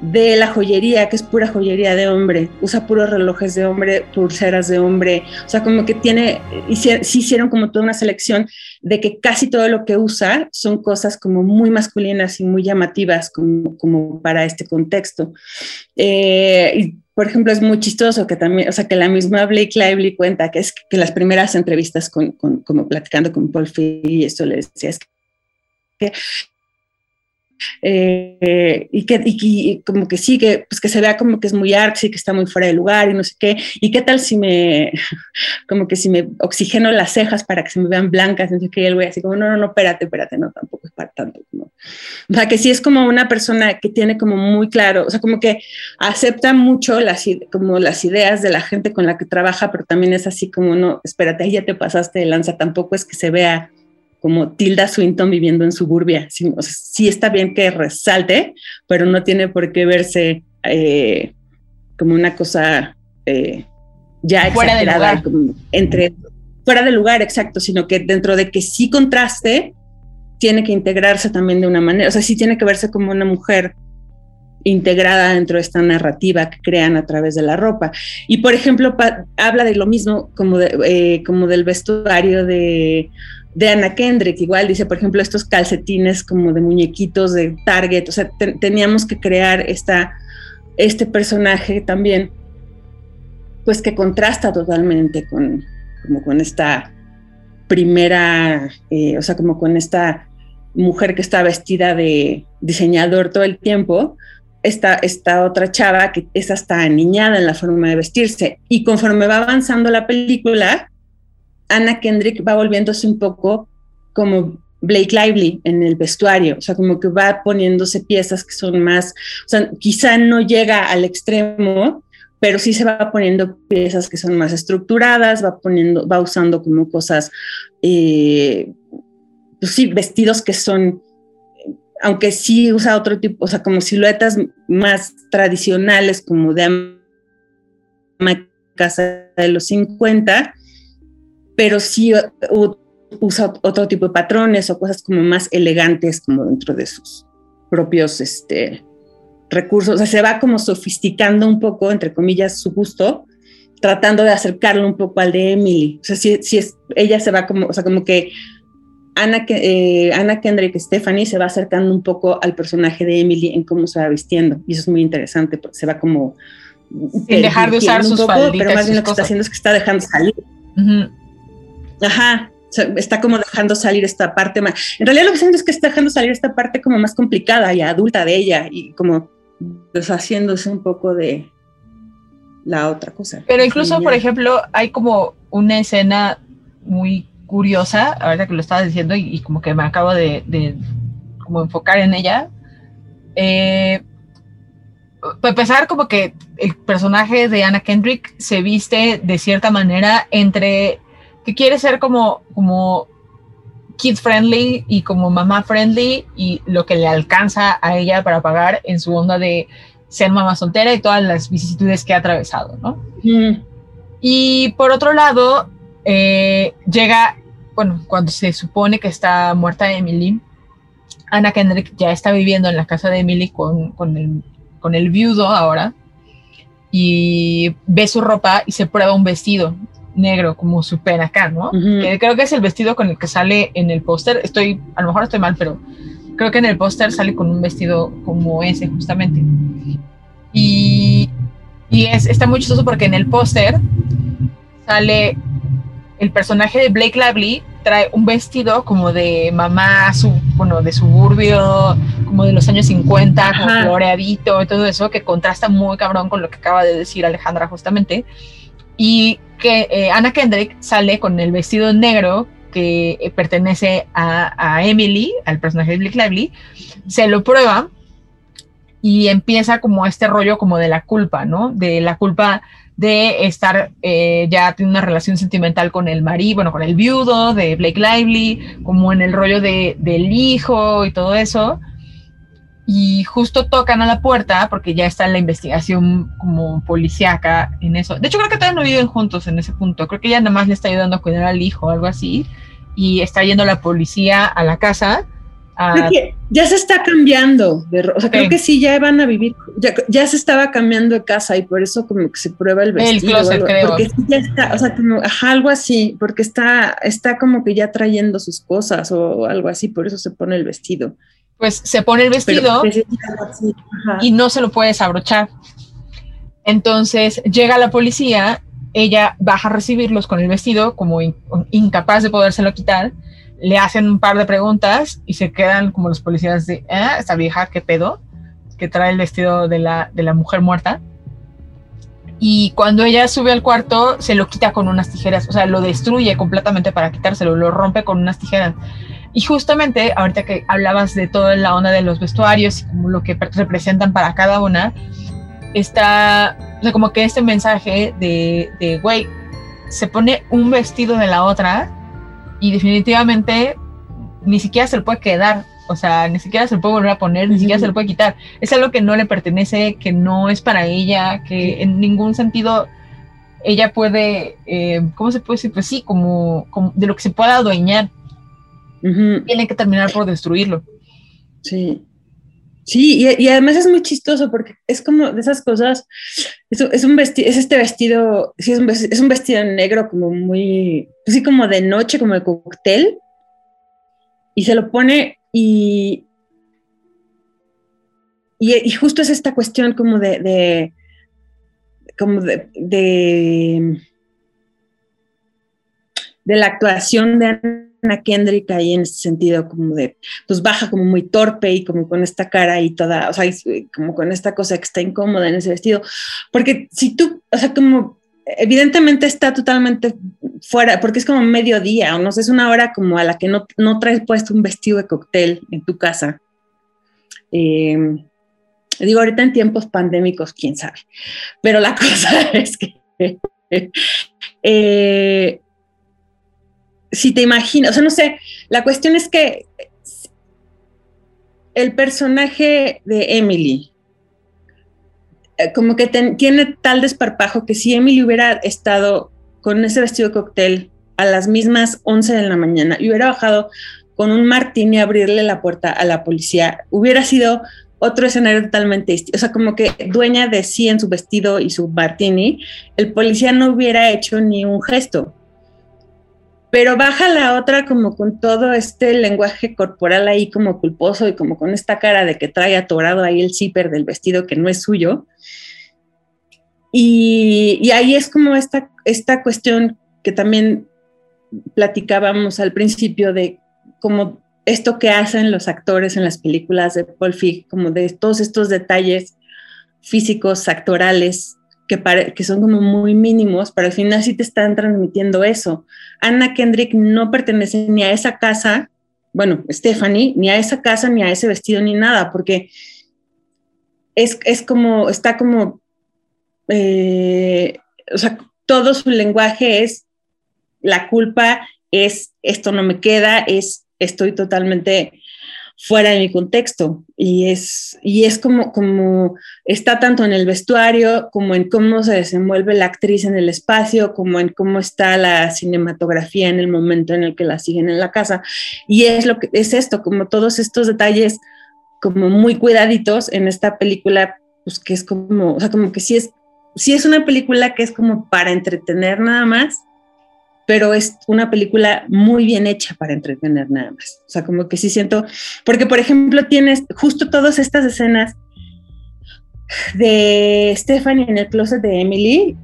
de la joyería, que es pura joyería de hombre, usa puros relojes de hombre, pulseras de hombre, o sea, como que tiene, sí hicieron como toda una selección de que casi todo lo que usa son cosas como muy masculinas y muy llamativas como, como para este contexto. Eh, por ejemplo, es muy chistoso que también, o sea, que la misma Blake Lively cuenta que es que las primeras entrevistas con, como platicando con Paul Fee y esto le decía, que eh, y que y, como que sí, que, pues que se vea como que es muy artsy, que está muy fuera de lugar y no sé qué. ¿Y qué tal si me, [LAUGHS] como que si me oxigeno las cejas para que se me vean blancas? No sé qué, y el güey así como, no, no, no, espérate, espérate, no, tampoco es para tanto. O sea, que sí es como una persona que tiene como muy claro, o sea, como que acepta mucho las, como las ideas de la gente con la que trabaja, pero también es así como, no, espérate, ahí ya te pasaste de lanza, tampoco es que se vea como Tilda Swinton viviendo en suburbia. Sí, está bien que resalte, pero no tiene por qué verse eh, como una cosa eh, ya fuera de lugar. entre fuera de lugar, exacto, sino que dentro de que sí contraste, tiene que integrarse también de una manera, o sea, sí tiene que verse como una mujer integrada dentro de esta narrativa que crean a través de la ropa. Y por ejemplo, habla de lo mismo como, eh, como del vestuario de de Anna Kendrick, igual dice, por ejemplo, estos calcetines como de muñequitos de Target, o sea, teníamos que crear esta, este personaje también, pues que contrasta totalmente con, como con esta primera, eh, o sea, como con esta mujer que está vestida de diseñador todo el tiempo, esta, esta otra chava que es hasta aniñada en la forma de vestirse. Y conforme va avanzando la película, Anna Kendrick va volviéndose un poco como Blake Lively en el vestuario, o sea, como que va poniéndose piezas que son más, o sea, quizá no llega al extremo, pero sí se va poniendo piezas que son más estructuradas, va poniendo, va usando como cosas, eh, pues sí, vestidos que son, aunque sí usa otro tipo, o sea, como siluetas más tradicionales, como de casa de los 50, pero sí usa otro tipo de patrones o cosas como más elegantes como dentro de sus propios este, recursos. O sea, se va como sofisticando un poco, entre comillas, su gusto, tratando de acercarlo un poco al de Emily. O sea, si, si es, ella se va como, o sea, como que Ana, eh, Ana Kendrick Stephanie se va acercando un poco al personaje de Emily en cómo se va vistiendo. Y eso es muy interesante porque se va como... Sin dejar de usar sus poco, Pero más bien lo que está haciendo es que está dejando salir. Ajá, está como dejando salir esta parte más. En realidad lo que siento es que está dejando salir esta parte como más complicada y adulta de ella y como deshaciéndose un poco de la otra cosa. Pero incluso, por ejemplo, hay como una escena muy curiosa, ahorita que lo estabas diciendo y, como que me acabo de, como enfocar en ella. Eh, para empezar, como que el personaje de Anna Kendrick se viste de cierta manera entre que quiere ser como, como kid friendly y como mamá friendly y lo que le alcanza a ella para pagar en su onda de ser mamá soltera y todas las vicisitudes que ha atravesado, ¿no? Y por otro lado, eh, llega bueno, cuando se supone que está muerta Emily, Anna Kendrick ya está viviendo en la casa de Emily con, con el, con el viudo ahora y ve su ropa y se prueba un vestido negro como súper acá, ¿no? Ujú. Que creo que es el vestido con el que sale en el póster. Estoy, a lo mejor estoy mal, pero creo que en el póster sale con un vestido como ese, justamente. Y, y es, está muy chistoso porque en el póster sale el personaje de Blake Lively trae un vestido como de mamá, su, bueno, de suburbio, como de los años 50, como Ajá. floreadito y todo eso, que contrasta muy cabrón con lo que acaba de decir Alejandra justamente. Y que eh, Anna Kendrick sale con el vestido negro que eh, pertenece a, Emily, al personaje de Blake Lively, se lo prueba y empieza como este rollo como de la culpa, ¿no? De la culpa de estar eh, ya teniendo una relación sentimental con el marido, bueno, con el viudo de Blake Lively, como en el rollo de, del hijo y todo eso. Y justo tocan a la puerta porque ya está la investigación como policíaca en eso. De hecho, creo que todavía no viven juntos en ese punto. Creo que ella nada más le está ayudando a cuidar al hijo o algo así. Y está yendo la policía a la casa. a- ya se está cambiando, de o sea, creo que sí, ya van a vivir, ya, ya se estaba cambiando de casa y por eso como que se prueba el vestido. closet, o algo, creo. Porque ya está, o sea, como, ajá, algo así, porque está, está como que ya trayendo sus cosas o algo así, por eso se pone el vestido. Pues se pone el vestido. pues, y no se lo puede desabrochar. Entonces llega la policía, ella baja a recibirlos con el vestido, como in- incapaz de podérselo quitar, le hacen un par de preguntas y se quedan como los policías de, "Ah, esta vieja, ¿qué pedo? Que trae el vestido de la, de la mujer muerta. Y cuando ella sube al cuarto, se lo quita con unas tijeras, o sea, lo destruye completamente para quitárselo, lo rompe con unas tijeras. Y justamente, ahorita que hablabas de toda la onda de los vestuarios y como lo que pre- representan para cada una, está, o sea, como que este mensaje de, de, güey, se pone un vestido de la otra y definitivamente ni siquiera se lo puede quedar, o sea, ni siquiera se lo puede volver a poner, ni siquiera se lo puede quitar. Es algo que no le pertenece, que no es para ella, que en ningún sentido ella puede, eh, ¿cómo se puede decir? Pues sí, como, como de lo que se pueda adueñar, Ujú. tiene que terminar por destruirlo. Sí. Sí, y, y además es muy chistoso porque es como de esas cosas, es, es un vestido, es este vestido, sí, es un, es un vestido negro como muy, así como de noche, como de cóctel, y se lo pone y, y, y justo es esta cuestión como de, de como de, de, de la actuación de Anna Kendrick ahí en ese sentido, como de, pues baja como muy torpe y como con esta cara y toda, o sea, como con esta cosa que está incómoda en ese vestido. Porque si tú, o sea, como evidentemente está totalmente fuera, porque es como mediodía, o no sé, es una hora como a la que no, no traes puesto un vestido de cóctel en tu casa. Eh, digo, ahorita en tiempos pandémicos, quién sabe. Pero la [LAUGHS] cosa es que eh, si te imaginas, o sea, no sé, la cuestión es que el personaje de Emily, eh, como que tiene tal desparpajo que si Emily hubiera estado con ese vestido de cóctel a las mismas 11 de la mañana y hubiera bajado con un martini a abrirle la puerta a la policía, hubiera sido otro escenario totalmente distinto. O sea, como que dueña de sí en su vestido y su martini, el policía no hubiera hecho ni un gesto. Pero baja la otra como con todo este lenguaje corporal ahí como culposo y como con esta cara de que trae atorado ahí el zipper del vestido que no es suyo. Y, ahí es como esta, esta cuestión que también platicábamos al principio de como esto que hacen los actores en las películas de Paul Feig, como de todos estos detalles físicos, actorales, que, son como muy mínimos, pero al final sí te están transmitiendo eso. Anna Kendrick no pertenece ni a esa casa, bueno, Stephanie, ni a esa casa, ni a ese vestido, ni nada, porque es, es como, está como, eh, o sea, todo su lenguaje es la culpa, es esto no me queda, es estoy totalmente fuera de mi contexto. Y es, y es como, como está tanto en el vestuario, como en cómo se desenvuelve la actriz en el espacio, como en cómo está la cinematografía en el momento en el que la siguen en la casa. Y es lo que es esto, como todos estos detalles como muy cuidaditos en esta película, pues que es como, o sea, como que sí es, sí es una película que es como para entretener nada más, pero es una película muy bien hecha para entretener nada más. O sea, como que sí siento, porque por ejemplo tienes justo todas estas escenas de Stephanie en el closet de Emily,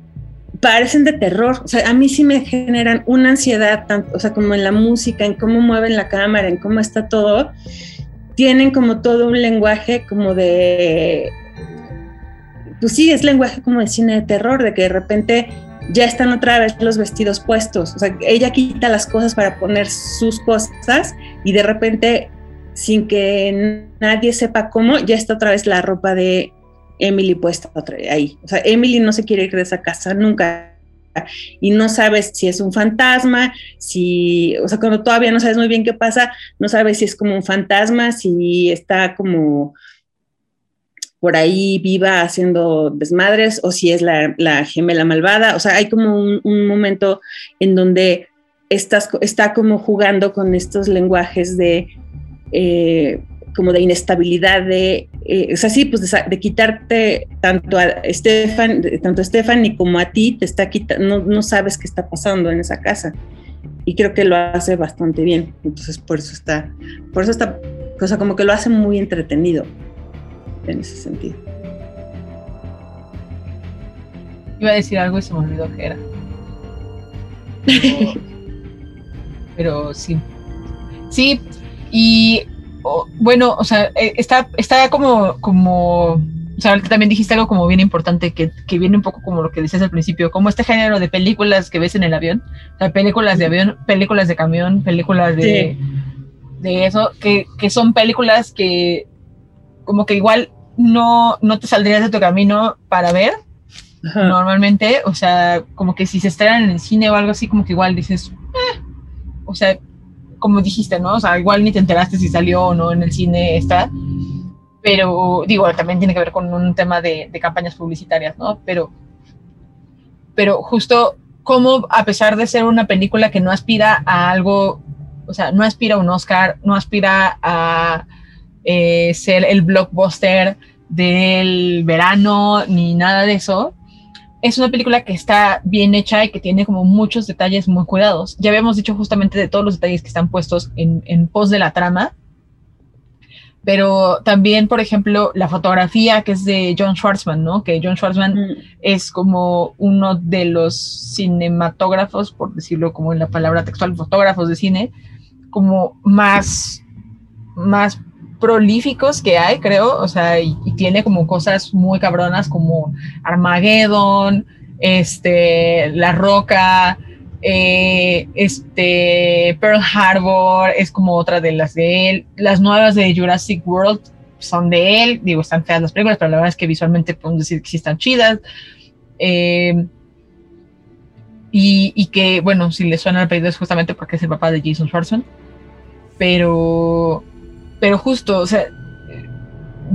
parecen de terror. O sea, a mí sí me generan una ansiedad, o sea, como en la música, en cómo mueven la cámara, en cómo está todo. Tienen como todo un lenguaje como de... Pues sí, es lenguaje como de cine de terror, de que de repente ya están otra vez los vestidos puestos. O sea, ella quita las cosas para poner sus cosas y de repente, sin que nadie sepa cómo, ya está otra vez la ropa de Emily puesta otra ahí. O sea, Emily no se quiere ir de esa casa nunca. Y no sabes si es un fantasma, si, o sea, cuando todavía no sabes muy bien qué pasa, no sabes si es como un fantasma, si está como por ahí viva haciendo desmadres o si es la, gemela malvada. O sea, hay como un, momento en donde estás, está como jugando con estos lenguajes de... Eh, como de inestabilidad de, eh, o sea, sí, pues de, quitarte tanto a Estefan, tanto Stephanie como a ti, te está quitando, no, no, sabes qué está pasando en esa casa. Y creo que lo hace bastante bien. Entonces, por eso está, por eso está, o sea, como que lo hace muy entretenido en ese sentido. Iba a decir algo y se me olvidó que era. [LAUGHS] Pero, sí. Sí, y bueno, o sea, eh, está, está como, como, o sea, también dijiste algo como bien importante que, que, viene un poco como lo que decías al principio, como este género de películas que ves en el avión, o sea, películas de avión, películas de camión, películas de, de eso, que, que son películas que como que igual no, no te saldrías de tu camino para ver normalmente, o sea, como que si se estrenan en el cine o algo así, como que igual dices, eh", o sea, como dijiste, ¿no? O sea, igual ni te enteraste si salió o no en el cine está, pero digo, también tiene que ver con un tema de, de campañas publicitarias, ¿no? Pero, pero justo como a pesar de ser una película que no aspira a algo, o sea, no aspira a un Oscar, no aspira a eh, ser el blockbuster del verano ni nada de eso. Es una película que está bien hecha y que tiene como muchos detalles muy cuidados. Ya habíamos dicho justamente de todos los detalles que están puestos en, en pos de la trama, pero también, por ejemplo, la fotografía que es de John Schwartzman, ¿no? Que John Schwartzman mm. es como uno de los cinematógrafos, por decirlo como en la palabra textual, fotógrafos de cine, como más, más prolíficos que hay, creo, o sea, y, tiene como cosas muy cabronas como Armageddon, este, La Roca, eh, este, Pearl Harbor es como otra de las de él, las nuevas de Jurassic World son de él, digo, están feas las películas, pero la verdad es que visualmente podemos decir que sí están chidas. Eh, y, que, bueno, si le suena el apellido es justamente porque es el papá de Jason Schwartzman, pero pero justo, o sea,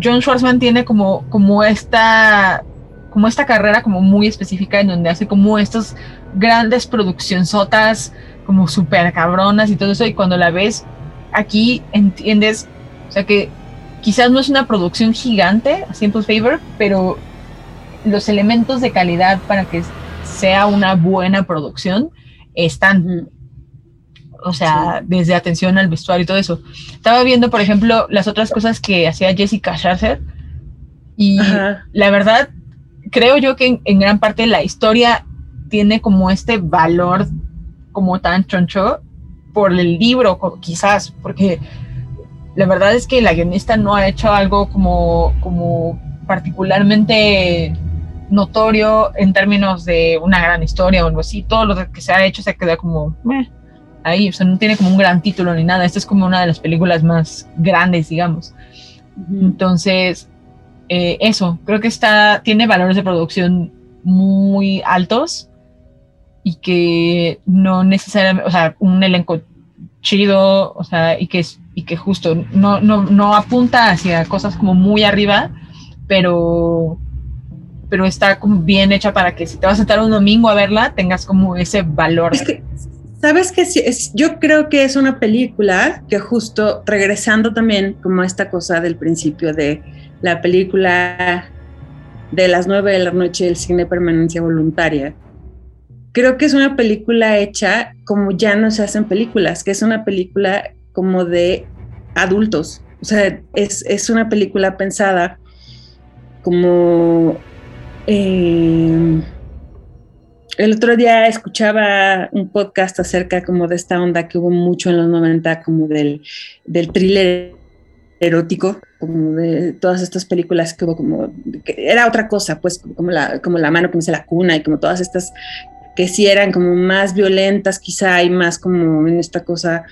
John Schwartzman tiene como, como esta como esta carrera como muy específica en donde hace como estas grandes produccionzotas como súper cabronas y todo eso y cuando la ves aquí entiendes, o sea que quizás no es una producción gigante, a Simple Favor, pero los elementos de calidad para que sea una buena producción están o sea, desde atención al vestuario y todo eso. Estaba viendo, por ejemplo, las otras cosas que hacía Jessica Chasser y la verdad, creo yo que en, gran parte la historia tiene como este valor como tan choncho por el libro, quizás, porque la verdad es que la guionista no ha hecho algo como, como particularmente notorio en términos de una gran historia o algo así. Todo lo que se ha hecho se queda como ahí, o sea, no tiene como un gran título ni nada, esta es como una de las películas más grandes, digamos. Entonces, eh, eso, creo que está, tiene valores de producción muy altos y que no necesariamente, o sea, un elenco chido, o sea, y que y que justo no, no, no apunta hacia cosas como muy arriba, pero, pero está como bien hecha para que si te vas a sentar un domingo a verla, tengas como ese valor. Es que, ¿sabes qué? Sí, es- yo creo que es una película que justo regresando también como a esta cosa del principio de la película de las nueve de la noche, el cine permanencia voluntaria. Creo que es una película hecha como ya no se hacen películas, que es una película como de adultos. O sea, es, es una película pensada como... eh, el otro día escuchaba un podcast acerca como de esta onda que hubo mucho en los 90, como del, del thriller erótico, como de todas estas películas que hubo como, que era otra cosa, pues como la, como la mano que me la cuna y como todas estas que sí eran como más violentas quizá y más como en esta cosa,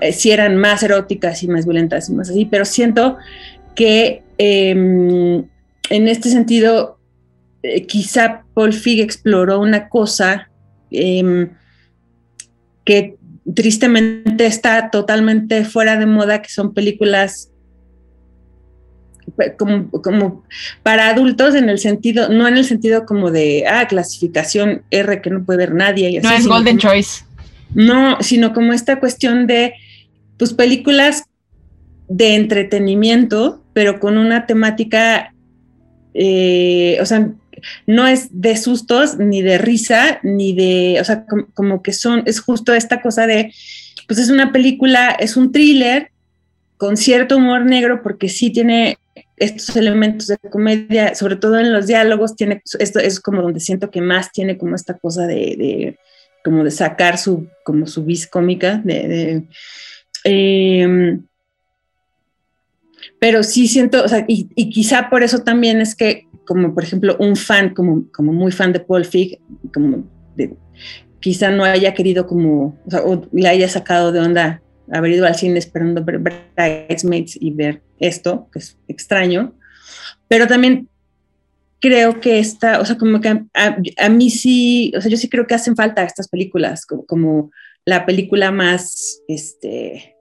eh, sí eran más eróticas y más violentas y más así, pero siento que eh, en este sentido eh, quizá Paul Fig exploró una cosa eh, que tristemente está totalmente fuera de moda, que son películas como, como, para adultos en el sentido, no en el sentido como de, ah, clasificación R que no puede ver nadie. Y así, no es Golden como, Choice. No, sino como esta cuestión de, pues, películas de entretenimiento, pero con una temática, eh, o sea, no es de sustos, ni de risa, ni de, o sea, como, como, que son, es justo esta cosa de, pues es una película, es un thriller con cierto humor negro, porque sí tiene estos elementos de comedia, sobre todo en los diálogos, tiene, esto es como donde siento que más tiene como esta cosa de, de como de sacar su, como su vis cómica, de, eh, pero sí siento, o sea, y, quizá por eso también es que, como por ejemplo, un fan, como, como muy fan de Paul Fig, como de, quizá no haya querido como, o, sea, o, le haya sacado de onda haber ido al cine esperando ver Bridesmaids y ver esto, que es extraño, pero también creo que esta, o sea, como que a, a, a, mí sí, o sea, yo sí creo que hacen falta estas películas, como, como la película más, este,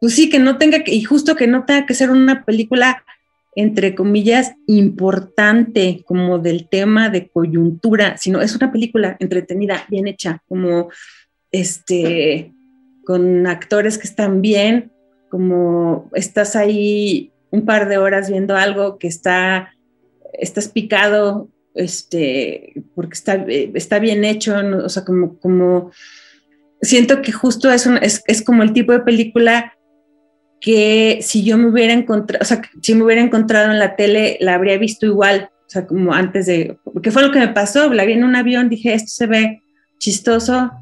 pues sí, que no tenga que, y justo que no tenga que ser una película, entre comillas, importante, como del tema de coyuntura, sino es una película entretenida, bien hecha, como, este, con actores que están bien, como estás ahí un par de horas viendo algo que está, estás picado, este, porque está, está bien hecho, ¿no? o sea, como, como, siento que justo es, es, es como el tipo de película que si yo me hubiera encontrado, o sea, si me hubiera encontrado en la tele, la habría visto igual, o sea, como antes de, porque fue lo que me pasó, la vi en un avión, dije, esto se ve chistoso,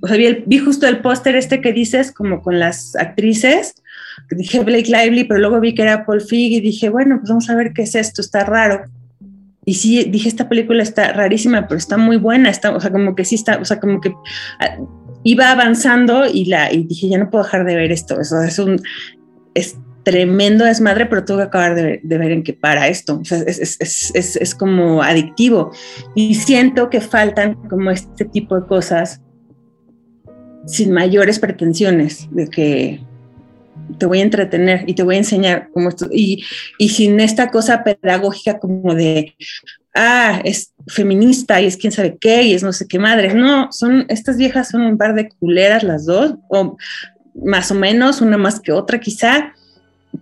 o sea, vi, el, vi justo el póster este que dices, como con las actrices, dije Blake Lively, pero luego vi que era Paul Fig y dije, bueno, pues vamos a ver qué es esto, está raro. Y sí, dije, esta película está rarísima, pero está muy buena, está, o sea, como que sí está, o sea, como que uh, iba avanzando y, la, y dije, ya no puedo dejar de ver esto, eso es un, tremendo desmadre, pero tengo que acabar de, ver en qué para esto. O es, es, es, es, como adictivo. Y siento que faltan como este tipo de cosas sin mayores pretensiones de que te voy a entretener y te voy a enseñar cómo esto. Y, y sin esta cosa pedagógica como de, ah, es feminista y es quién sabe qué y es no sé qué madre. No, son, estas viejas son un par de culeras las dos, o más o menos, una más que otra quizá,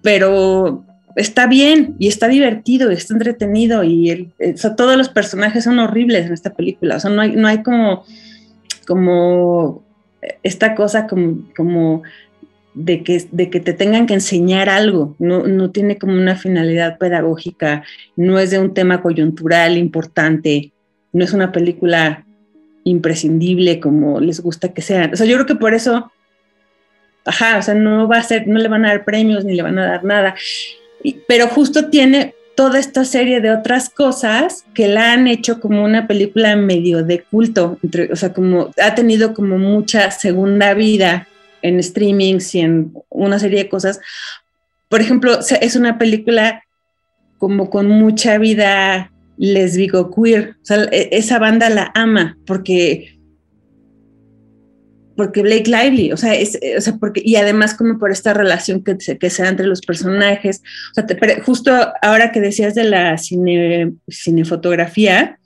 pero está bien y está divertido y está entretenido y sea, todos los personajes son horribles en esta película, o sea, no hay, no hay como, como esta cosa como, como de, que, de que te tengan que enseñar algo, no, no tiene como una finalidad pedagógica, no es de un tema coyuntural importante, no es una película imprescindible como les gusta que sean. O sea, yo creo que por eso ajá, o sea, no va a ser, no le van a dar premios ni le van a dar nada, y, pero justo tiene toda esta serie de otras cosas que la han hecho como una película medio de culto, entre, o sea, como ha tenido como mucha segunda vida en streamings y en una serie de cosas. Por ejemplo, es una película como con mucha vida lesbico queer, o sea, esa banda la ama porque porque Blake Lively, o sea, es, o sea, porque, y además como por esta relación que se, que se da entre los personajes, o sea, te, justo ahora que decías de la cine, cinefotografía,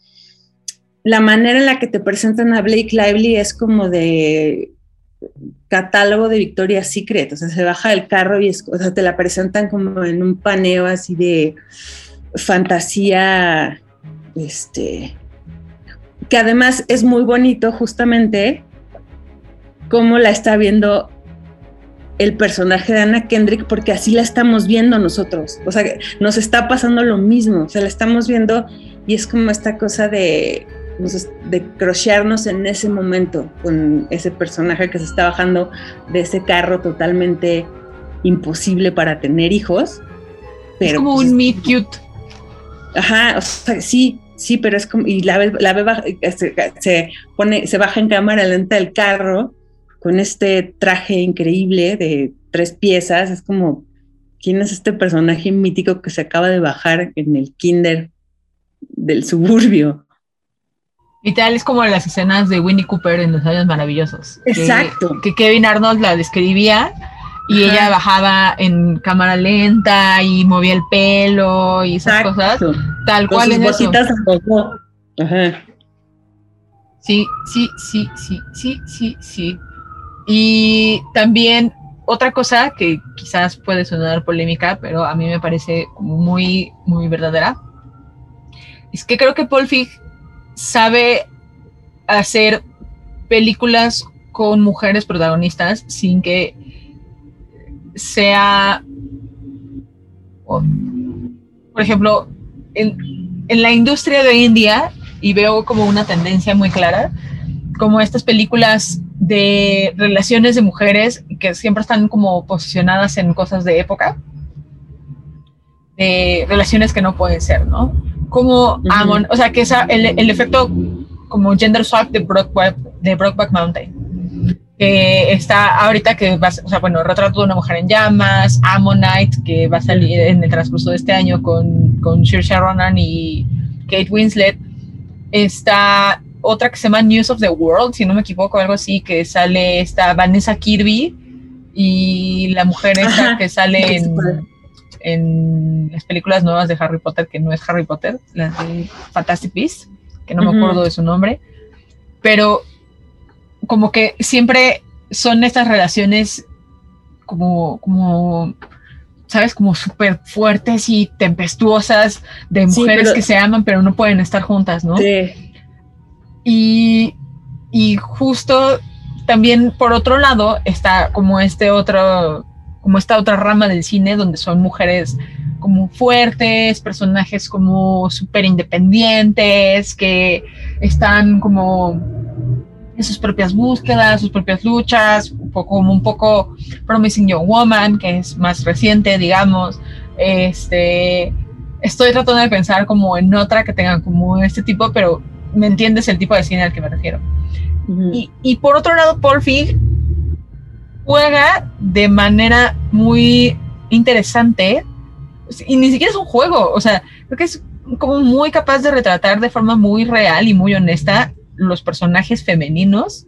la manera en la que te presentan a Blake Lively es como de catálogo de Victoria's Secret, o sea, se baja del carro y es, o sea, te la presentan como en un paneo así de fantasía, este, que además es muy bonito justamente cómo la está viendo el personaje de Anna Kendrick, porque así la estamos viendo nosotros. O sea, nos está pasando lo mismo. O sea, la estamos viendo y es como esta cosa de, de crochearnos en ese momento con ese personaje que se está bajando de ese carro totalmente imposible para tener hijos. Pero, es como pues, un meet cute. Ajá, o sea, sí, sí, pero es como, y la ve, la ve se, se, pone, se baja en cámara lenta del carro con este traje increíble de tres piezas. Es como, ¿quién es este personaje mítico que se acaba de bajar en el kinder del suburbio? Y tal es como las escenas de Winnie Cooper en Los Años Maravillosos. Exacto. Que, Kevin Arnold la describía y ella bajaba en cámara lenta y movía el pelo y esas cosas. Tal cual es eso. Ajá. Sí, sí, sí, sí, sí, sí, sí. Y también otra cosa que quizás puede sonar polémica, pero a mí me parece muy, muy verdadera, es que creo que Paul Fig sabe hacer películas con mujeres protagonistas sin que sea, por ejemplo, en, en la industria de hoy en día, y veo como una tendencia muy clara, como estas películas de relaciones de mujeres que siempre están como posicionadas en cosas de época, de relaciones que no pueden ser, ¿no? Como Amon, o sea, que esa, el, el, efecto como gender swap de Brokeback, de Brokeback Mountain, que está ahorita que va, o sea, bueno, retrato de una mujer en llamas, Ammonite, que va a salir en el transcurso de este año con, con Saoirse Ronan y Kate Winslet, está otra que se llama News of the World, si no me equivoco, algo así, que sale esta Vanessa Kirby y la mujer esta que sale en, las películas nuevas de Harry Potter, que no es Harry Potter, las de Fantastic Beasts, que no me acuerdo de su nombre, pero como que siempre son estas relaciones como, como ¿sabes? Como súper fuertes y tempestuosas de mujeres que se aman pero no pueden estar juntas, ¿no? Sí. Y, justo también por otro lado está como este otro, como esta otra rama del cine donde son mujeres como fuertes, personajes como súper independientes, que están como en sus propias búsquedas, sus propias luchas, un poco, como un poco Promising Young Woman, que es más reciente, digamos. Este, estoy tratando de pensar como en otra que tenga como este tipo, pero me entiendes el tipo de cine al que me refiero. y, por otro lado, Paul Fig juega de manera muy interesante y ni siquiera es un juego, o sea, creo que es como muy capaz de retratar de forma muy real y muy honesta los personajes femeninos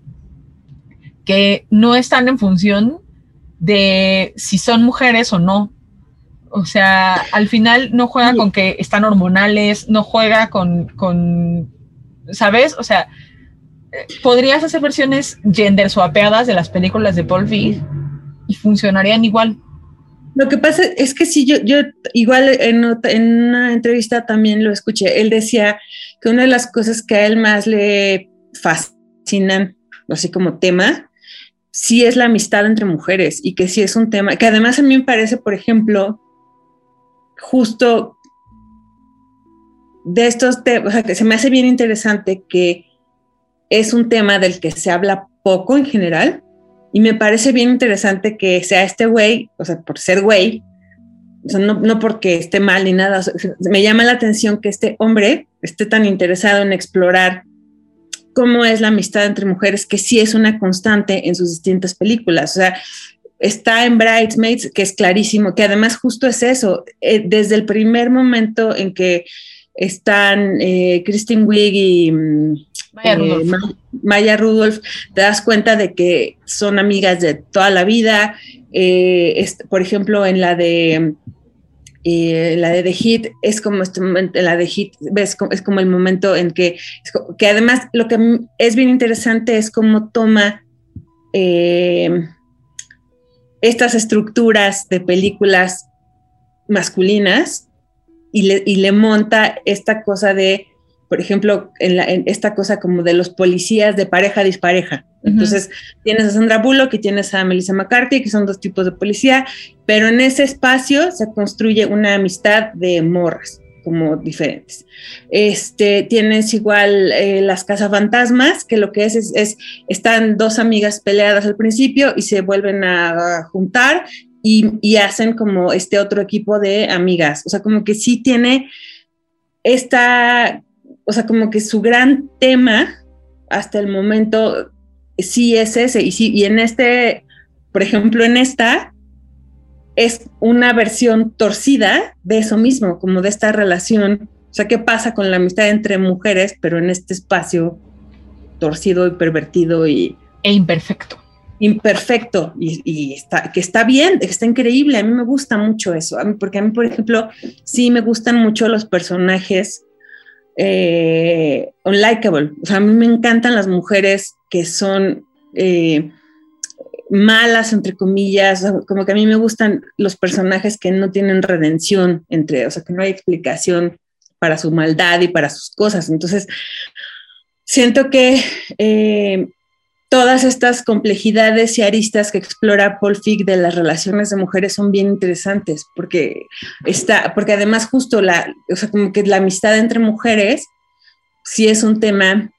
que no están en función de si son mujeres o no. O sea, al final no juega con que están hormonales, no juega con, con ¿sabes? O sea, eh, podrías hacer versiones gender swapeadas de las películas de Paul Feig y funcionarían igual. Lo que pasa es que sí, yo, yo igual en, en, una entrevista también lo escuché, él decía que una de las cosas que a él más le fascinan, así como tema, sí es la amistad entre mujeres y que sí es un tema, que además a mí me parece, por ejemplo, justo de estos temas, o sea, que se me hace bien interesante que es un tema del que se habla poco en general y me parece bien interesante que sea este güey, o sea, por ser güey, o sea, no, no, porque esté mal ni nada, me llama la atención que este hombre esté tan interesado en explorar cómo es la amistad entre mujeres, que sí es una constante en sus distintas películas. O sea, está en Bridesmaids, que es clarísimo, que además justo es eso, eh, desde el primer momento en que están eh, Kristen Wiig y mm, Maya eh, Rudolph. Maya Rudolph, te das cuenta de que son amigas de toda la vida. Eh, es- por ejemplo, en la de eh, la de The Hit es como este momento, en la de Hit ves es como el momento en que que además lo que es bien interesante es cómo toma estas estructuras de películas masculinas y le, y le monta esta cosa de, por ejemplo, en, la- en esta cosa como de los policías de pareja dispareja. Ujú. Entonces, tienes a Sandra Bullock y tienes a Melissa McCarthy, que son dos tipos de policía, pero en ese espacio se construye una amistad de morras como diferentes. Este, tienes igual eh, las cazafantasmas, que lo que es, es es están dos amigas peleadas al principio y se vuelven a juntar y, hacen como este otro equipo de amigas. O sea, como que sí tiene esta, o sea, como que su gran tema hasta el momento sí es ese. Y, sí, y en este, por ejemplo, en esta es una versión torcida de eso mismo, como de esta relación. O sea, ¿qué pasa con la amistad entre mujeres, pero en este espacio torcido y pervertido y, E imperfecto. Imperfecto y, está, que está bien, está increíble. A mí me gusta mucho eso, porque a mí, por ejemplo, sí me gustan mucho los personajes eh, unlikable. O sea, a mí me encantan las mujeres que son eh, malas, entre comillas, como que a mí me gustan los personajes que no tienen redención entre, o sea, que no hay explicación para su maldad y para sus cosas. Entonces, siento que eh, todas estas complejidades y aristas que explora Paul Feig de las relaciones de mujeres son bien interesantes porque está, porque además justo la, o sea, como que la amistad entre mujeres sí es un tema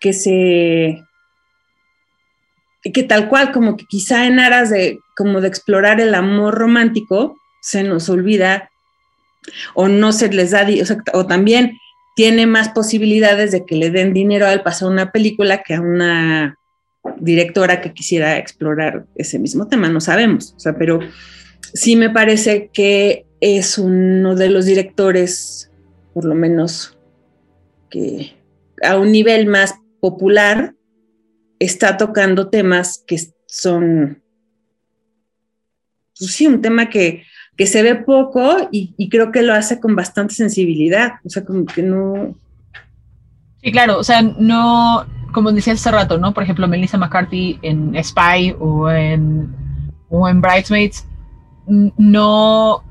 que se que tal cual como que quizá en aras de como de explorar el amor romántico se nos olvida o no se les da, o también tiene más posibilidades de que le den dinero al pasar una película que a una directora que quisiera explorar ese mismo tema, no sabemos, o sea, pero sí me parece que es uno de los directores, por lo menos que a un nivel más popular, está tocando temas que son, pues sí, un tema que, que se ve poco y, y creo que lo hace con bastante sensibilidad, o sea, como que no, Sí, claro, o sea, no, como decía hace rato, ¿no? Por ejemplo, Melissa McCarthy en Spy o en, o en Bridesmaids, no,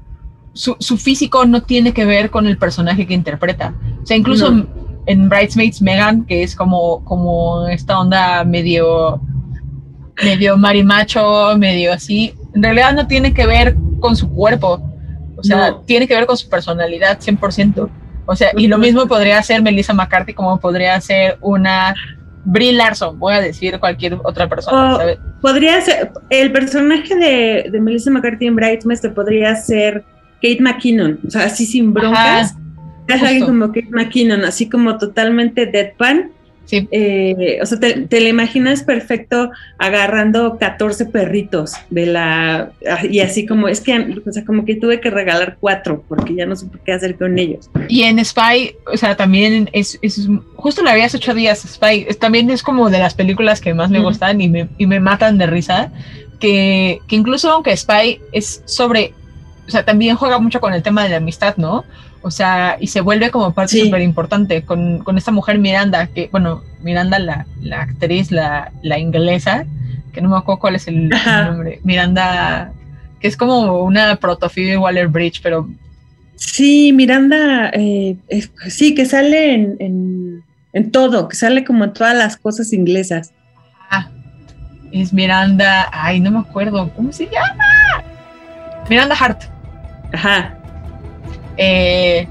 su, su físico no tiene que ver con el personaje que interpreta. O sea, incluso No. en, en Bridesmaids, Megan, que es como, como esta onda medio, medio marimacho, medio así, en realidad no tiene que ver con su cuerpo. O sea, No. tiene que ver con su personalidad 100%. O sea, y lo mismo podría ser Melissa McCarthy como podría ser una Brie Larson, voy a decir cualquier otra persona, ¿sabes? podría ser, el personaje de, de Melissa McCarthy en Bridesmaids te podría ser Kate McKinnon, o sea, así sin broncas, Ajá, es alguien como Kate McKinnon, así como totalmente deadpan, sí, eh, o sea, te, te la imaginas perfecto agarrando 14 perritos de la, y así como, es que, o sea, como que tuve que regalar cuatro, porque ya no supe qué hacer con ellos. Y en Spy, o sea, también es, es justo la hace ocho días, Spy, es- también es como de las películas que más me Mm. gustan y me, y me matan de risa, que, que incluso aunque Spy es sobre, o sea, también juega mucho con el tema de la amistad, ¿no? O sea, y se vuelve como parte Sí. súper importante con, con esta mujer Miranda, que, bueno, Miranda, la, la actriz, la, la inglesa, que no me acuerdo cuál es el nombre, Miranda, que es como una proto Phoebe Waller-Bridge, pero Sí, Miranda, eh, es- sí, que sale en, en, en todo, que sale como en todas las cosas inglesas. Ah, es Miranda, ay, no me acuerdo, ¿cómo se llama? Miranda Hart, Ajá, eh,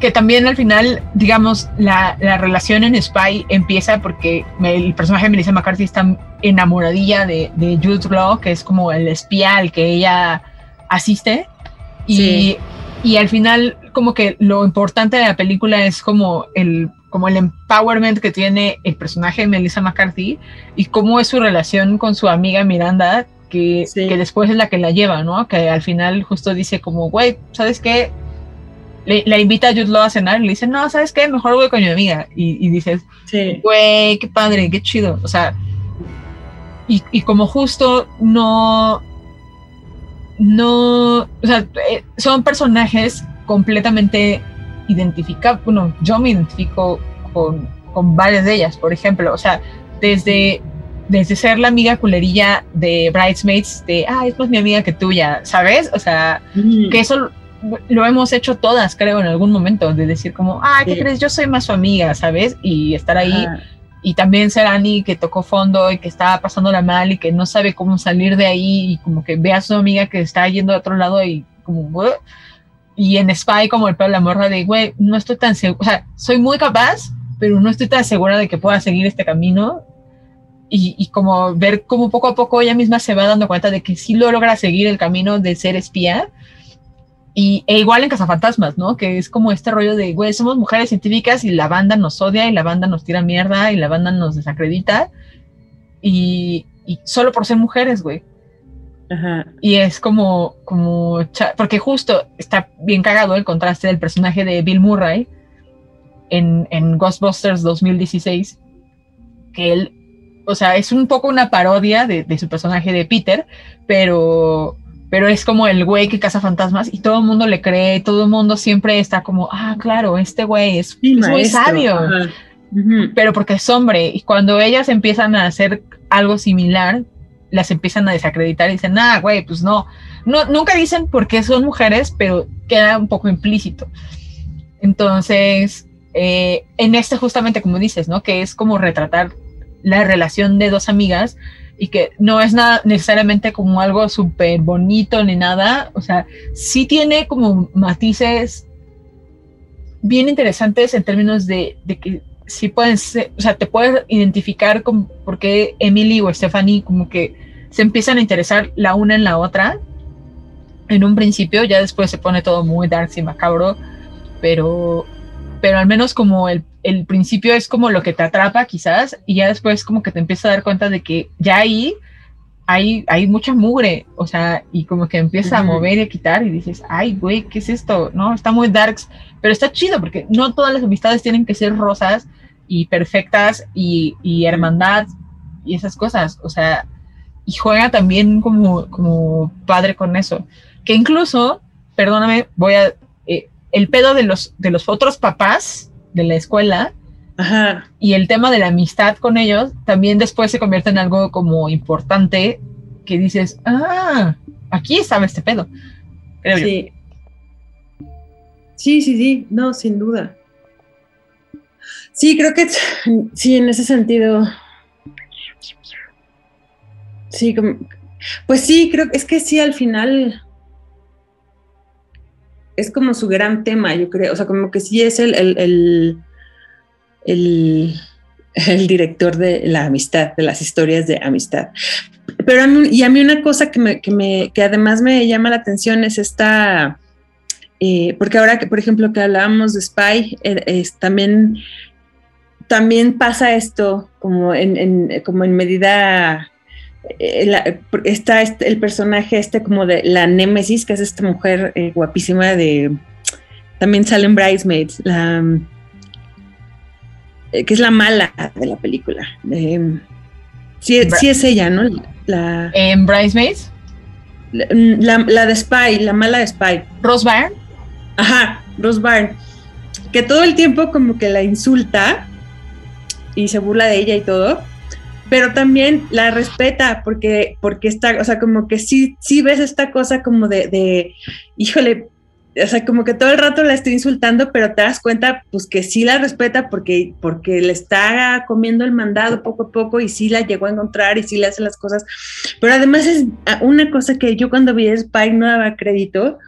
que también al final, digamos, la, la relación en Spy empieza porque el personaje de Melissa McCarthy está enamoradilla de, de Jude Law, que es como el espía al que ella asiste, y, Sí. y al final como que lo importante de la película es como el como el empowerment que tiene el personaje de Melissa McCarthy y cómo es su relación con su amiga Miranda, que, Sí. que después es la que la lleva, ¿no? Que al final justo dice como, güey, ¿sabes qué? le, la invita a Jude Law a cenar y le dice, no, ¿sabes qué? Mejor voy con mi amiga. Y, y dices, Sí. güey, qué padre, qué chido. O sea, y, y como justo no, no, o sea, eh, son personajes completamente identificables. Bueno, yo me identifico con, con varias de ellas, por ejemplo, o sea, desde, desde ser la amiga culerilla de Bridesmaids, de, ah, es más mi amiga que tuya, ¿sabes? O sea, Ujú. que eso lo hemos hecho todas, creo, en algún momento, de decir como, ah, ¿qué Sí. crees? Yo soy más su amiga, ¿sabes? Y estar ahí Ajá. y también ser Annie que tocó fondo y que estaba pasándola mal y que no sabe cómo salir de ahí y como que ve a su amiga que está yendo a otro lado y como "What?". y en Spy como el pedo de la morra de güey no estoy tan segura o sea soy muy capaz pero no estoy tan segura de que pueda seguir este camino y, y como ver cómo poco a poco ella misma se va dando cuenta de que sí lo logra seguir el camino de ser espía y, e igual en Cazafantasmas, ¿no? Que es como este rollo de, güey, somos mujeres científicas y la banda nos odia y la banda nos tira mierda y la banda nos desacredita. Y, y solo por ser mujeres, güey. Ajá. Y es como, como, porque justo está bien cagado el contraste del personaje de Bill Murray en, en Ghostbusters 2016, que él, o sea, es un poco una parodia de, de su personaje de Peter, pero, pero es como el güey que caza fantasmas y todo el mundo le cree, todo el mundo siempre está como, ah, claro, este güey es, Sí, es muy sabio Ajá. Pero porque es hombre. Y cuando ellas empiezan a hacer algo similar, las empiezan a desacreditar y dicen, ah, güey, pues no. no. Nunca dicen por qué son mujeres, pero queda un poco implícito. Entonces, eh, en este justamente como dices, ¿no? Que es como retratar la relación de dos amigas y que no es nada necesariamente como algo súper bonito ni nada. O sea, sí tiene como matices bien interesantes en términos de, que sí pueden o sea, te puedes identificar con por qué Emily o Stephanie como que se empiezan a interesar la una en la otra en un principio, ya después se pone todo muy dark y macabro, pero, pero al menos como el, el principio es como lo que te atrapa quizás y ya después como que te empiezas a dar cuenta de que ya ahí hay, hay mucha mugre, o sea, y como que empieza a mover y a quitar y dices, ay, güey, ¿qué es esto? No, está muy darks, pero está chido porque no todas las amistades tienen que ser rosas y perfectas y, y hermandad y esas cosas, o sea, y juega también como, como padre con eso, que incluso, perdóname, voy a, eh, el pedo de los, de los otros papás de la escuela Ajá. y el tema de la amistad con ellos también después se convierte en algo como importante que dices, ah, aquí estaba este pedo. Creo yo. Sí. Sí, sí, sí, no, sin duda. Sí, creo que sí, en ese sentido. Sí, como- pues sí, creo que es que sí, al final es como su gran tema, yo creo. O sea, como que sí es el, el, el, el- director de la amistad, de las historias de amistad. Pero a mí, y a mí una cosa que, me, que, me, que además me llama la atención es esta, eh, porque ahora que, por ejemplo, que hablábamos de Spy, eh, también, también pasa esto como en, en- como en medida, la- está este- el personaje este como de la Némesis, que es esta mujer eh, guapísima de, también sale en Bridesmaids, la, eh, que es la mala de la película. Eh, sí, sí es ella, ¿no? La, En Bridesmaids, la, la de Spy, la mala de Spy. Rose Byrne, Ajá, Rose Byrne. Que todo el tiempo como que la insulta y se burla de ella y todo, pero también la respeta porque, porque está, o sea, como que sí, sí ves esta cosa como de, de, híjole, o sea, como que todo el rato la estoy insultando, pero te das cuenta, pues que sí la respeta porque, porque le está comiendo el mandado poco a poco y sí la llegó a encontrar y sí le hace las cosas. Pero además es ah, una cosa que yo cuando vi Spike no daba crédito,